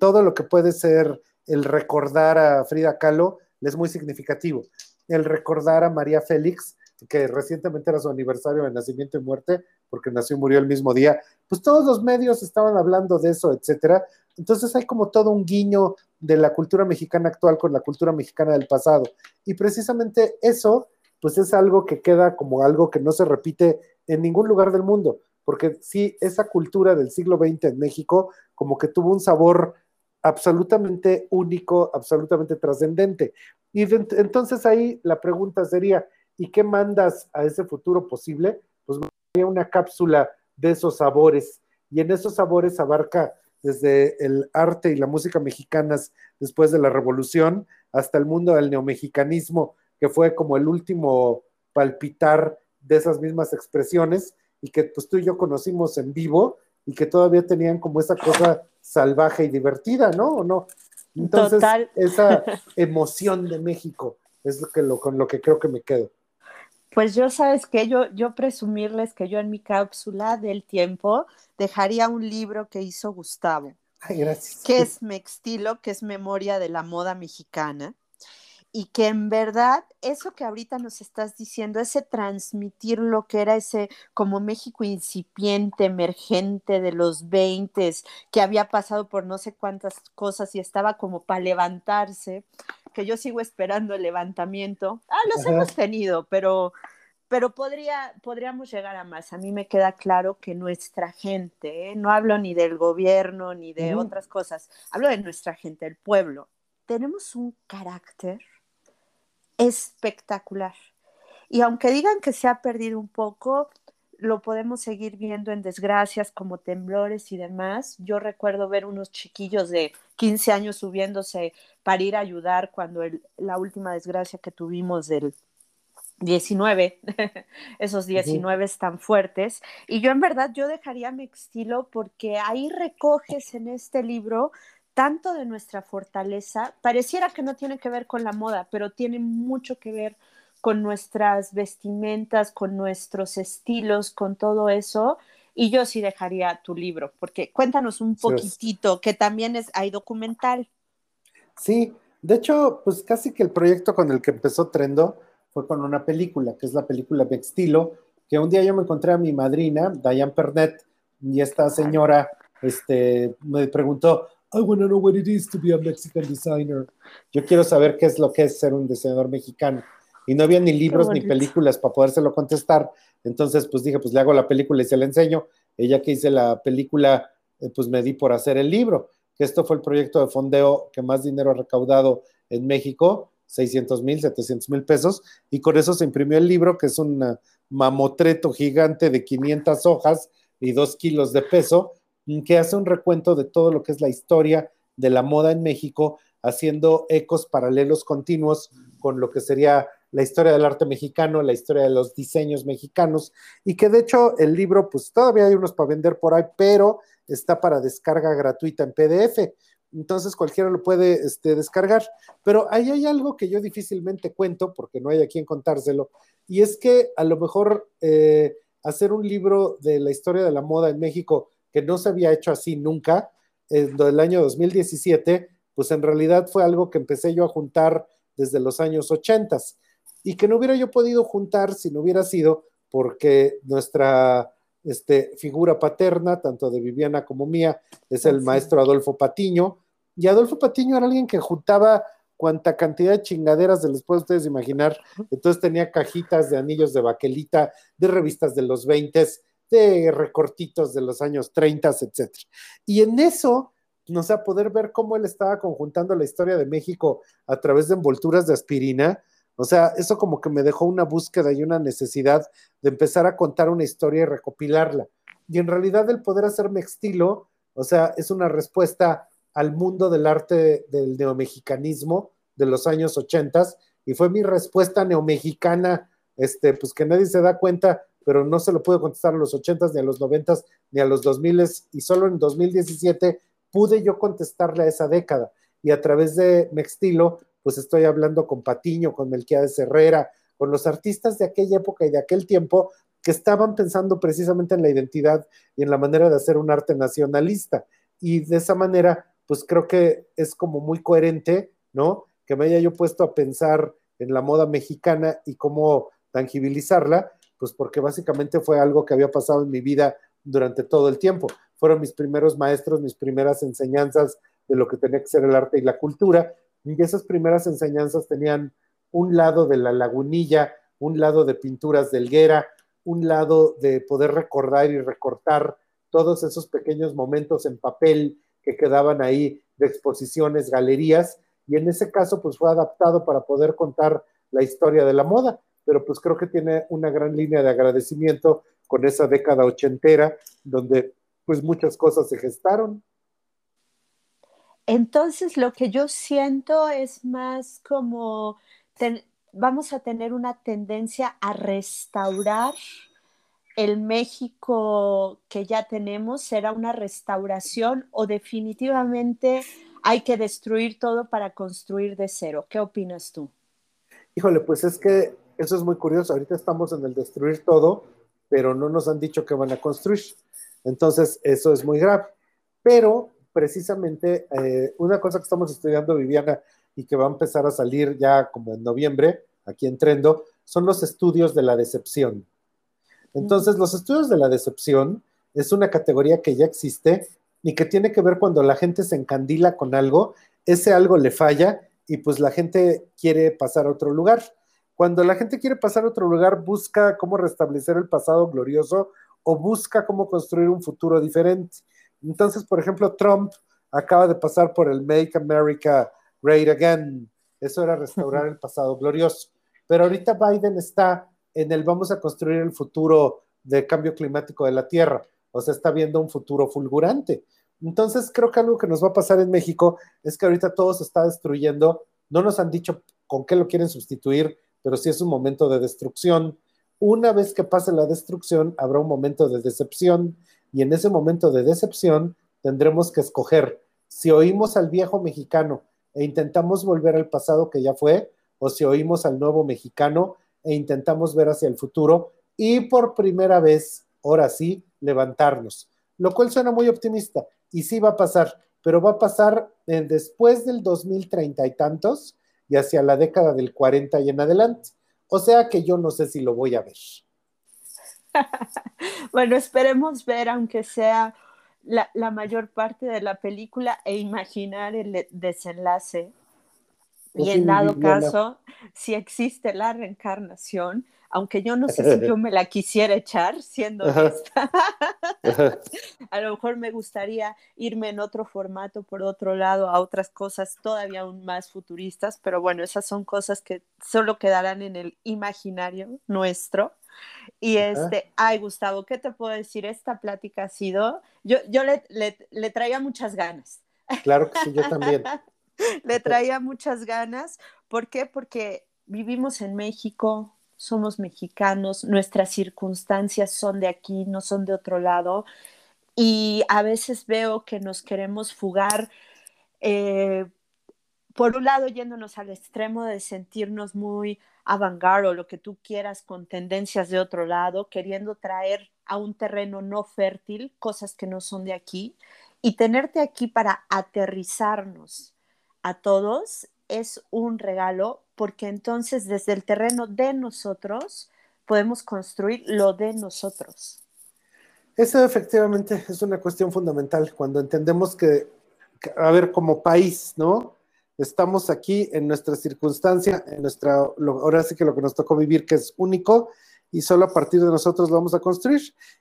Speaker 2: todo lo que puede ser el recordar a Frida Kahlo es muy significativo. El recordar a María Félix, que recientemente era su aniversario de nacimiento y muerte, porque nació y murió el mismo día, pues todos los medios estaban hablando de eso, etcétera. Entonces hay como todo un guiño de la cultura mexicana actual con la cultura mexicana del pasado. Y precisamente eso, pues es algo que queda como algo que no se repite en ningún lugar del mundo, porque sí, esa cultura del siglo XX en México como que tuvo un sabor absolutamente único, absolutamente trascendente. Y entonces ahí la pregunta sería, ¿y qué mandas a ese futuro posible? Pues una cápsula de esos sabores, y en esos sabores abarca desde el arte y la música mexicanas después de la revolución hasta el mundo del neomexicanismo, que fue como el último palpitar de esas mismas expresiones y que pues tú y yo conocimos en vivo y que todavía tenían como esa cosa salvaje y divertida, ¿no? ¿O no? Entonces,
Speaker 1: Total.
Speaker 2: esa <laughs> emoción de México es lo que lo, con lo que creo que me quedo.
Speaker 1: Pues yo sabes que yo, yo presumirles que yo en mi cápsula del tiempo dejaría un libro que hizo Gustavo.
Speaker 2: Ay, gracias.
Speaker 1: Que es Mextilo, que es Memoria de la Moda Mexicana. Y que en verdad eso que ahorita nos estás diciendo, ese transmitir lo que era ese como México incipiente, emergente de los 20, que había pasado por no sé cuántas cosas y estaba como para levantarse, que yo sigo esperando el levantamiento. Ah, los Ajá. hemos tenido, pero, pero podría, podríamos llegar a más. A mí me queda claro que nuestra gente, ¿eh? no hablo ni del gobierno ni de uh -huh. otras cosas, hablo de nuestra gente, el pueblo. Tenemos un carácter espectacular. Y aunque digan que se ha perdido un poco, lo podemos seguir viendo en desgracias como temblores y demás. Yo recuerdo ver unos chiquillos de 15 años subiéndose para ir a ayudar cuando el, la última desgracia que tuvimos del 19, <laughs> esos 19 uh -huh. tan fuertes. Y yo en verdad, yo dejaría mi estilo porque ahí recoges en este libro tanto de nuestra fortaleza, pareciera que no tiene que ver con la moda, pero tiene mucho que ver con nuestras vestimentas, con nuestros estilos, con todo eso. Y yo sí dejaría tu libro, porque cuéntanos un poquitito, que también es, hay documental.
Speaker 2: Sí, de hecho, pues casi que el proyecto con el que empezó Trendo fue con una película, que es la película de estilo, que un día yo me encontré a mi madrina, Diane Pernet, y esta señora este, me preguntó, I want to know what it is to be a Mexican designer. Yo quiero saber qué es lo que es ser un diseñador mexicano. Y no había ni libros ni películas para podérselo contestar. Entonces, pues dije, pues le hago la película y se la enseño. Ella que hice la película, eh, pues me di por hacer el libro. Que esto fue el proyecto de fondeo que más dinero ha recaudado en México, 600 mil, 700 mil pesos. Y con eso se imprimió el libro, que es un mamotreto gigante de 500 hojas y 2 kilos de peso que hace un recuento de todo lo que es la historia de la moda en México, haciendo ecos paralelos continuos con lo que sería la historia del arte mexicano, la historia de los diseños mexicanos, y que de hecho el libro, pues todavía hay unos para vender por ahí, pero está para descarga gratuita en PDF. Entonces cualquiera lo puede este, descargar. Pero ahí hay algo que yo difícilmente cuento, porque no hay a quien contárselo, y es que a lo mejor eh, hacer un libro de la historia de la moda en México que no se había hecho así nunca, en el año 2017, pues en realidad fue algo que empecé yo a juntar desde los años 80 y que no hubiera yo podido juntar si no hubiera sido porque nuestra este, figura paterna, tanto de Viviana como mía, es el maestro Adolfo Patiño. Y Adolfo Patiño era alguien que juntaba cuanta cantidad de chingaderas se les puede ustedes imaginar. Entonces tenía cajitas de anillos de baquelita, de revistas de los 20, de recortitos de los años 30, etc. Y en eso, no sé, poder ver cómo él estaba conjuntando la historia de México a través de envolturas de aspirina, o sea, eso como que me dejó una búsqueda y una necesidad de empezar a contar una historia y recopilarla. Y en realidad el poder hacerme estilo, o sea, es una respuesta al mundo del arte del neomexicanismo de los años 80 y fue mi respuesta neomexicana, este, pues que nadie se da cuenta pero no se lo pude contestar a los 80s, ni a los 90s, ni a los 2000s, y solo en 2017 pude yo contestarle a esa década. Y a través de Mextilo, pues estoy hablando con Patiño, con Melquiades Herrera, con los artistas de aquella época y de aquel tiempo que estaban pensando precisamente en la identidad y en la manera de hacer un arte nacionalista. Y de esa manera, pues creo que es como muy coherente, ¿no? Que me haya yo puesto a pensar en la moda mexicana y cómo tangibilizarla, pues porque básicamente fue algo que había pasado en mi vida durante todo el tiempo. Fueron mis primeros maestros, mis primeras enseñanzas de lo que tenía que ser el arte y la cultura, y esas primeras enseñanzas tenían un lado de la lagunilla, un lado de pinturas de Helguera, un lado de poder recordar y recortar todos esos pequeños momentos en papel que quedaban ahí de exposiciones, galerías, y en ese caso pues fue adaptado para poder contar la historia de la moda pero pues creo que tiene una gran línea de agradecimiento con esa década ochentera, donde pues muchas cosas se gestaron.
Speaker 1: Entonces lo que yo siento es más como vamos a tener una tendencia a restaurar el México que ya tenemos, será una restauración o definitivamente hay que destruir todo para construir de cero. ¿Qué opinas tú?
Speaker 2: Híjole, pues es que eso es muy curioso. Ahorita estamos en el destruir todo, pero no nos han dicho que van a construir. Entonces, eso es muy grave. Pero precisamente eh, una cosa que estamos estudiando, Viviana, y que va a empezar a salir ya como en noviembre, aquí en Trendo, son los estudios de la decepción. Entonces, los estudios de la decepción es una categoría que ya existe y que tiene que ver cuando la gente se encandila con algo, ese algo le falla y pues la gente quiere pasar a otro lugar. Cuando la gente quiere pasar a otro lugar, busca cómo restablecer el pasado glorioso o busca cómo construir un futuro diferente. Entonces, por ejemplo, Trump acaba de pasar por el Make America Great Again. Eso era restaurar <laughs> el pasado glorioso. Pero ahorita Biden está en el vamos a construir el futuro del cambio climático de la Tierra. O sea, está viendo un futuro fulgurante. Entonces, creo que algo que nos va a pasar en México es que ahorita todo se está destruyendo. No nos han dicho con qué lo quieren sustituir, pero sí es un momento de destrucción. Una vez que pase la destrucción, habrá un momento de decepción y en ese momento de decepción tendremos que escoger si oímos al viejo mexicano e intentamos volver al pasado que ya fue, o si oímos al nuevo mexicano e intentamos ver hacia el futuro y por primera vez, ahora sí, levantarnos. Lo cual suena muy optimista y sí va a pasar, pero va a pasar después del 2030 y tantos y hacia la década del 40 y en adelante. O sea que yo no sé si lo voy a ver. <laughs>
Speaker 1: bueno, esperemos ver, aunque sea la, la, mayor parte de la película, e imaginar el desenlace. Y en dado caso, si existe la reencarnación, aunque yo no sé si yo me la quisiera echar, siendo honesta. <laughs> a lo mejor me gustaría irme en otro formato, por otro lado, a otras cosas todavía aún más futuristas, pero bueno, esas son cosas que solo quedarán en el imaginario nuestro. Y este, ay Gustavo, ¿qué te puedo decir? Esta plática ha sido, yo, yo le, le, le traía muchas ganas.
Speaker 2: Claro que sí, yo también. <laughs>
Speaker 1: le traía muchas ganas. ¿Por qué? Porque vivimos en México, somos mexicanos, nuestras circunstancias son de aquí, no son de otro lado. Y a veces veo que nos queremos fugar, eh, por un lado, yéndonos al extremo de sentirnos muy avant o lo que tú quieras con tendencias de otro lado, queriendo traer a un terreno no fértil cosas que no son de aquí y tenerte aquí para aterrizarnos a todos es un regalo porque entonces desde el terreno de nosotros podemos construir lo de nosotros.
Speaker 2: Eso efectivamente es una cuestión fundamental cuando entendemos que, a ver, como país, ¿no? Estamos aquí en nuestra circunstancia, en nuestra, ahora sí que lo que nos tocó vivir, que es único, y solo a partir de nosotros lo vamos a construir.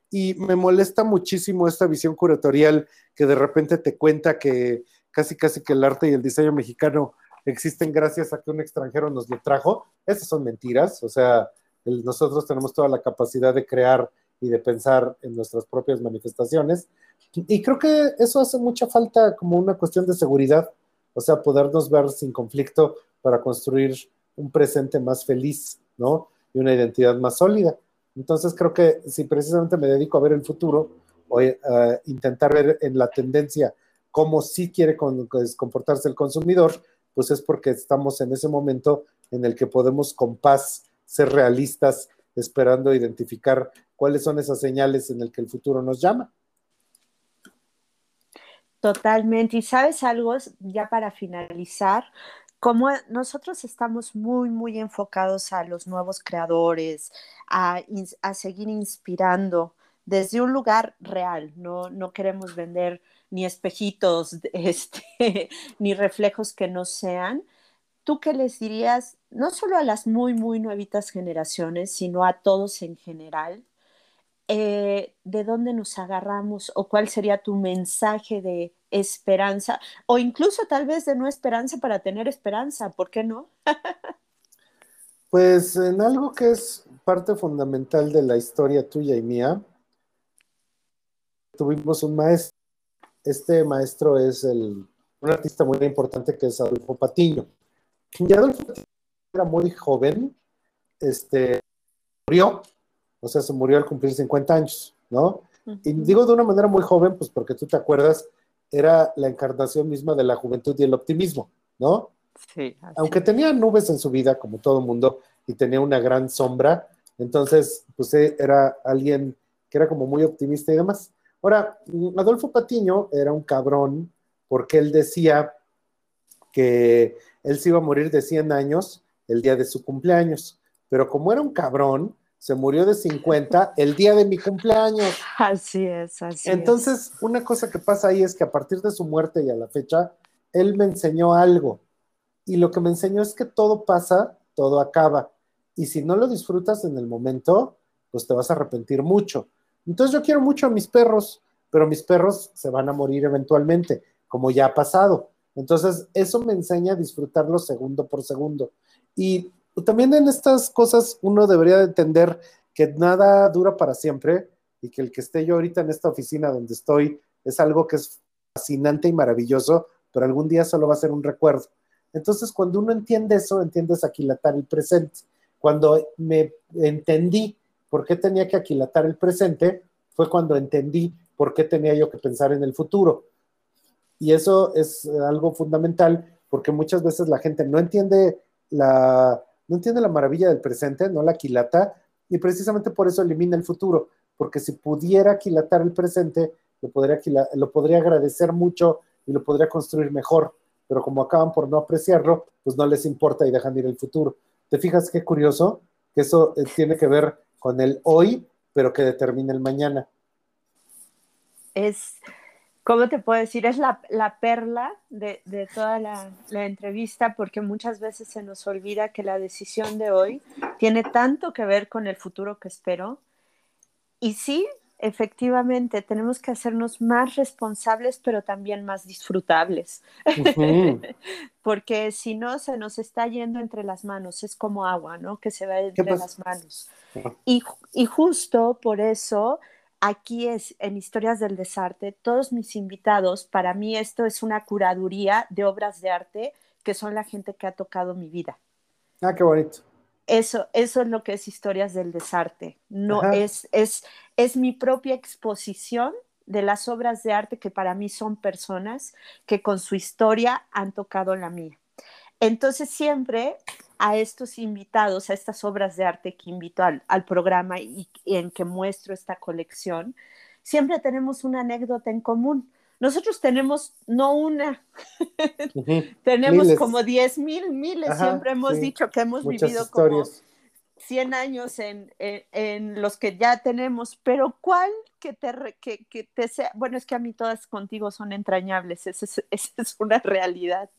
Speaker 2: Y me molesta muchísimo esta visión curatorial que de repente te cuenta que casi, casi que el arte y el diseño mexicano existen gracias a que un extranjero nos lo trajo. Esas son mentiras, o sea, nosotros tenemos toda la capacidad de crear y de pensar en nuestras propias manifestaciones. Y creo que eso hace mucha falta como una cuestión de seguridad, o sea, podernos ver sin conflicto para construir un presente más feliz, ¿no? Y una identidad más sólida. Entonces creo que si precisamente me dedico a ver el futuro o a eh, intentar ver en la tendencia cómo sí quiere comportarse el consumidor, pues es porque estamos en ese momento en el que podemos con paz ser realistas, esperando identificar cuáles son esas señales en el que el futuro nos llama.
Speaker 1: Totalmente. Y sabes algo, ya para finalizar, como nosotros estamos muy, muy enfocados a los nuevos creadores, a, a seguir inspirando desde un lugar real, no, no queremos vender ni espejitos, <laughs> este, ni reflejos que no sean. ¿Tú qué les dirías, no solo a las muy, muy nuevitas generaciones, sino a todos en general? Eh, ¿De dónde nos agarramos o cuál sería tu mensaje de esperanza o incluso tal vez de no esperanza para tener esperanza? ¿Por qué no?
Speaker 2: pues en algo que es parte fundamental de la historia tuya y mía, tuvimos un maestro este maestro es el, un artista muy importante que es Adolfo Patiño. Y Adolfo Patiño era muy joven, este, murió, o sea, se murió al cumplir 50 años, ¿no? Y digo de una manera muy joven, pues porque tú te acuerdas, era la encarnación misma de la juventud y el optimismo, ¿no? Sí. Aunque tenía nubes en su vida, como todo mundo, y tenía una gran sombra, entonces, pues eh, era alguien que era como muy optimista y demás. Ahora, Adolfo Patiño era un cabrón porque él decía que él se iba a morir de 100 años el día de su cumpleaños, pero como era un cabrón, se murió de 50 el día de mi cumpleaños. <laughs>
Speaker 1: Así es, así
Speaker 2: Entonces, una cosa que pasa ahí es que a partir de su muerte y a la fecha, él me enseñó algo. Y lo que me enseñó es que todo pasa, todo acaba. Y si no lo disfrutas en el momento, pues te vas a arrepentir mucho. Entonces yo quiero mucho a mis perros, pero mis perros se van a morir eventualmente, como ya ha pasado. Entonces eso me enseña a disfrutarlo segundo por segundo. Y también en estas cosas uno debería entender que nada dura para siempre y que el que esté yo ahorita en esta oficina donde estoy es algo que es fascinante y maravilloso, pero algún día solo va a ser un recuerdo. Entonces, cuando uno entiende eso, entiendes aquilatar el presente. Cuando me entendí por qué tenía que aquilatar el presente, fue cuando entendí por qué tenía yo que pensar en el futuro. Y eso es algo fundamental porque muchas veces la gente no entiende la, no entiende la maravilla del presente, no la quilata, y precisamente por eso elimina el futuro, porque si pudiera quilatar el presente, lo podría, lo podría agradecer mucho y lo podría construir mejor, pero como acaban por no apreciarlo, pues no les importa y dejan ir el futuro. ¿Te fijas qué curioso? Que eso eh, tiene que ver con el hoy, pero que determina el mañana.
Speaker 1: Es, ¿cómo te puedo decir? Es la, perla de, toda la, la, entrevista porque muchas veces se nos olvida que la decisión de hoy tiene tanto que ver con el futuro que espero. Y sí, efectivamente, tenemos que hacernos más responsables, pero también más disfrutables. <laughs> Porque si no, se nos está yendo entre las manos. Es como agua, ¿no? Que se va entre las manos. Y, y, justo por eso, aquí es en Historias del Desarte, todos mis invitados, para mí esto es una curaduría de obras de arte que son la gente que ha tocado mi vida.
Speaker 2: Ah, qué bonito.
Speaker 1: Eso, eso es lo que es Historias del Desarte. No es, es, es mi propia exposición de las obras de arte que para mí son personas que con su historia han tocado la mía. Entonces siempre a estos invitados, a estas obras de arte que invito al, programa y, en que muestro esta colección, siempre tenemos una anécdota en común. Nosotros tenemos no una, <laughs> tenemos como diez mil, miles, siempre hemos dicho que hemos vivido como 100 años en, los que ya tenemos, pero ¿cuál que te, que, que te sea? Bueno, es que a mí todas contigo son entrañables, esa es <laughs> una realidad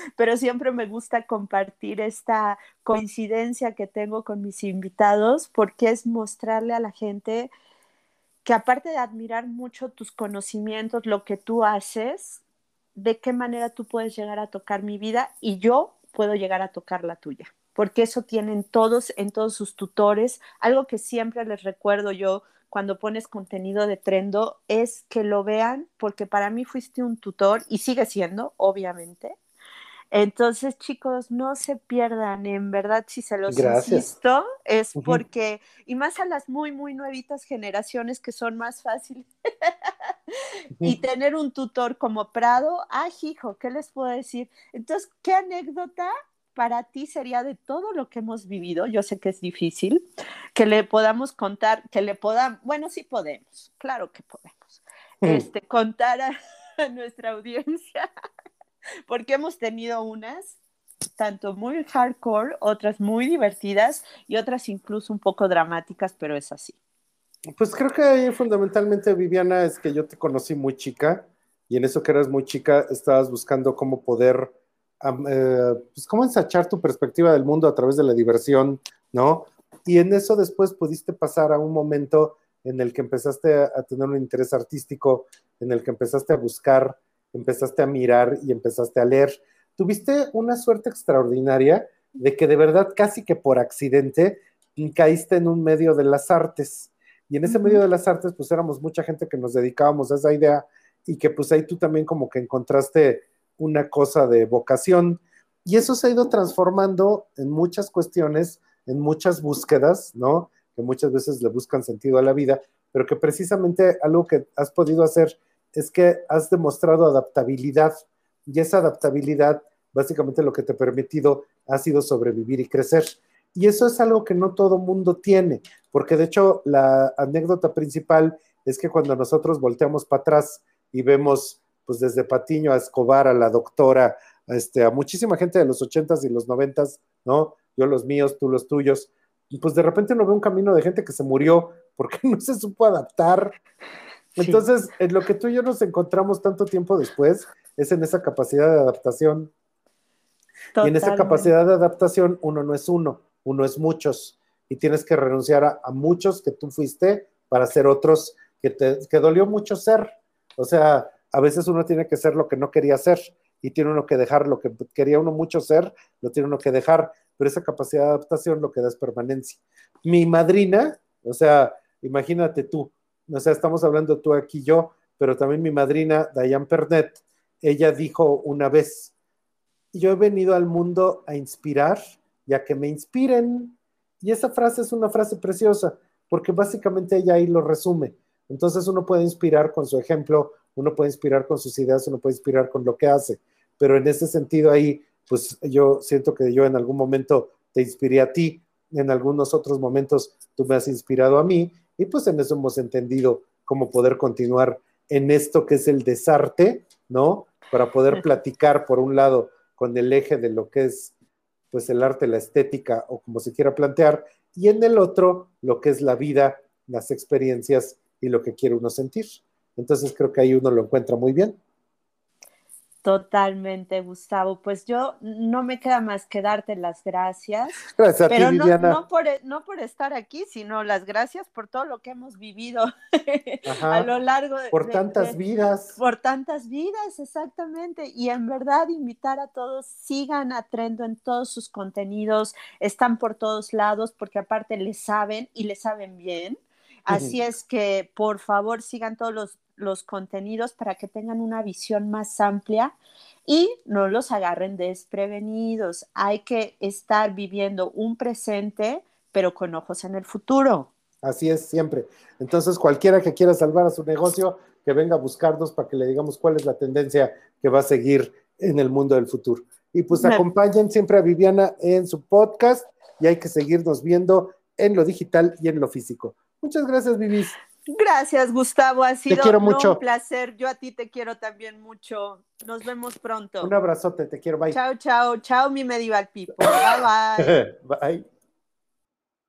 Speaker 1: <laughs> pero siempre me gusta compartir esta coincidencia que tengo con mis invitados porque es mostrarle a la gente que aparte de admirar mucho tus conocimientos, lo que tú haces, de qué manera tú puedes llegar a tocar mi vida y yo puedo llegar a tocar la tuya, porque eso tienen todos en todos sus tutores. Algo que siempre les recuerdo yo cuando pones contenido de Trendo es que lo vean, porque para mí fuiste un tutor y sigue siendo, obviamente, entonces, chicos, no se pierdan, en verdad, si se los insisto, es porque, y más a las muy, muy nuevitas generaciones que son más fáciles, <laughs> y tener un tutor como Prado, ay, hijo, ¿qué les puedo decir? Entonces, ¿qué anécdota para ti sería de todo lo que hemos vivido? Yo sé que es difícil, que le podamos contar, que le podamos, bueno, sí podemos, claro que podemos, este, contar a <laughs> nuestra audiencia <laughs> porque hemos tenido unas tanto muy hardcore, otras muy divertidas y otras incluso un poco dramáticas, pero es así.
Speaker 2: Pues creo que fundamentalmente, Viviana, es que yo te conocí muy chica y en eso que eras muy chica estabas buscando cómo poder, eh, pues cómo ensachar tu perspectiva del mundo a través de la diversión, ¿no? Y en eso después pudiste pasar a un momento en el que empezaste a tener un interés artístico, en el que empezaste a buscar empezaste a mirar y empezaste a leer. Tuviste una suerte extraordinaria de que de verdad casi que por accidente caíste en un medio de las artes. Y en ese medio de las artes, pues éramos mucha gente que nos dedicábamos a esa idea y que pues ahí tú también como que encontraste una cosa de vocación. Y eso se ha ido transformando en muchas cuestiones, en muchas búsquedas, ¿no? Que muchas veces le buscan sentido a la vida, pero que precisamente algo que has podido hacer es que has demostrado adaptabilidad y esa adaptabilidad básicamente lo que te ha permitido ha sido sobrevivir y crecer. Y eso es algo que no todo mundo tiene, porque de hecho la anécdota principal es que cuando nosotros volteamos para atrás y vemos pues desde Patiño a Escobar, a la doctora, a, este, a muchísima gente de los ochentas y los noventas, ¿no? Yo los míos, tú los tuyos, y pues de repente uno ve un camino de gente que se murió porque <laughs> no se supo adaptar entonces, en lo que tú y yo nos encontramos tanto tiempo después es en esa capacidad de adaptación. Y en esa capacidad de adaptación uno no es uno, uno es muchos. Y tienes que renunciar a, muchos que tú fuiste para ser otros que te que dolió mucho ser. O sea, a veces uno tiene que ser lo que no quería ser y tiene uno que dejar lo que quería uno mucho ser, lo tiene uno que dejar, pero esa capacidad de adaptación lo que da es permanencia. Mi madrina, o sea, imagínate tú, o sea, estamos hablando tú aquí yo, pero también mi madrina, Diane Pernet, ella dijo una vez, yo he venido al mundo a inspirar y a que me inspiren. Y esa frase es una frase preciosa, porque básicamente ella ahí lo resume. Entonces uno puede inspirar con su ejemplo, Uno puede inspirar con sus ideas, uno puede inspirar con lo que hace, pero en ese sentido ahí, pues yo siento que yo en algún momento te inspiré a ti, en algunos otros momentos tú me has inspirado a mí, y pues en eso hemos entendido cómo poder continuar en esto que es el desarte, ¿no? Para poder platicar, por un lado, con el eje de lo que es pues el arte, la estética o como se quiera plantear, y en el otro lo que es la vida, las experiencias y lo que quiere uno sentir. Entonces creo que ahí uno lo encuentra muy bien.
Speaker 1: Totalmente, Gustavo. Pues yo no me queda más que darte las gracias. <laughs>
Speaker 2: Gracias a
Speaker 1: pero
Speaker 2: ti,
Speaker 1: no, no, por, e, no por estar aquí, sino las gracias por todo lo que hemos vivido <laughs>
Speaker 2: Ajá,
Speaker 1: a lo largo de...
Speaker 2: por tantas
Speaker 1: de-
Speaker 2: vidas.
Speaker 1: Por tantas vidas, exactamente. Y en verdad invitar a todos, sigan a Trendo en todos sus contenidos, están por todos lados porque aparte le saben y le saben bien. Así es que por favor sigan todos los, los contenidos para que tengan una visión más amplia y no los agarren desprevenidos. Hay que estar viviendo un presente, pero con ojos en el futuro.
Speaker 2: Así es siempre. Entonces, cualquiera que quiera salvar a su negocio, que venga a buscarnos para que le digamos cuál es la tendencia que va a seguir en el mundo del futuro. Y pues
Speaker 1: Me-
Speaker 2: acompañen siempre a Viviana en su podcast y hay que seguirnos viendo en lo digital y en lo físico. Muchas gracias, Vivis.
Speaker 1: Gracias, Gustavo. Ha sido
Speaker 2: quiero
Speaker 1: no,
Speaker 2: mucho.
Speaker 1: un placer. Yo a ti te quiero también mucho. Nos vemos pronto.
Speaker 2: Un abrazote, te quiero. Bye.
Speaker 1: Chao, chao, chao, mi medieval people. Bye, bye. <laughs>
Speaker 2: Bye.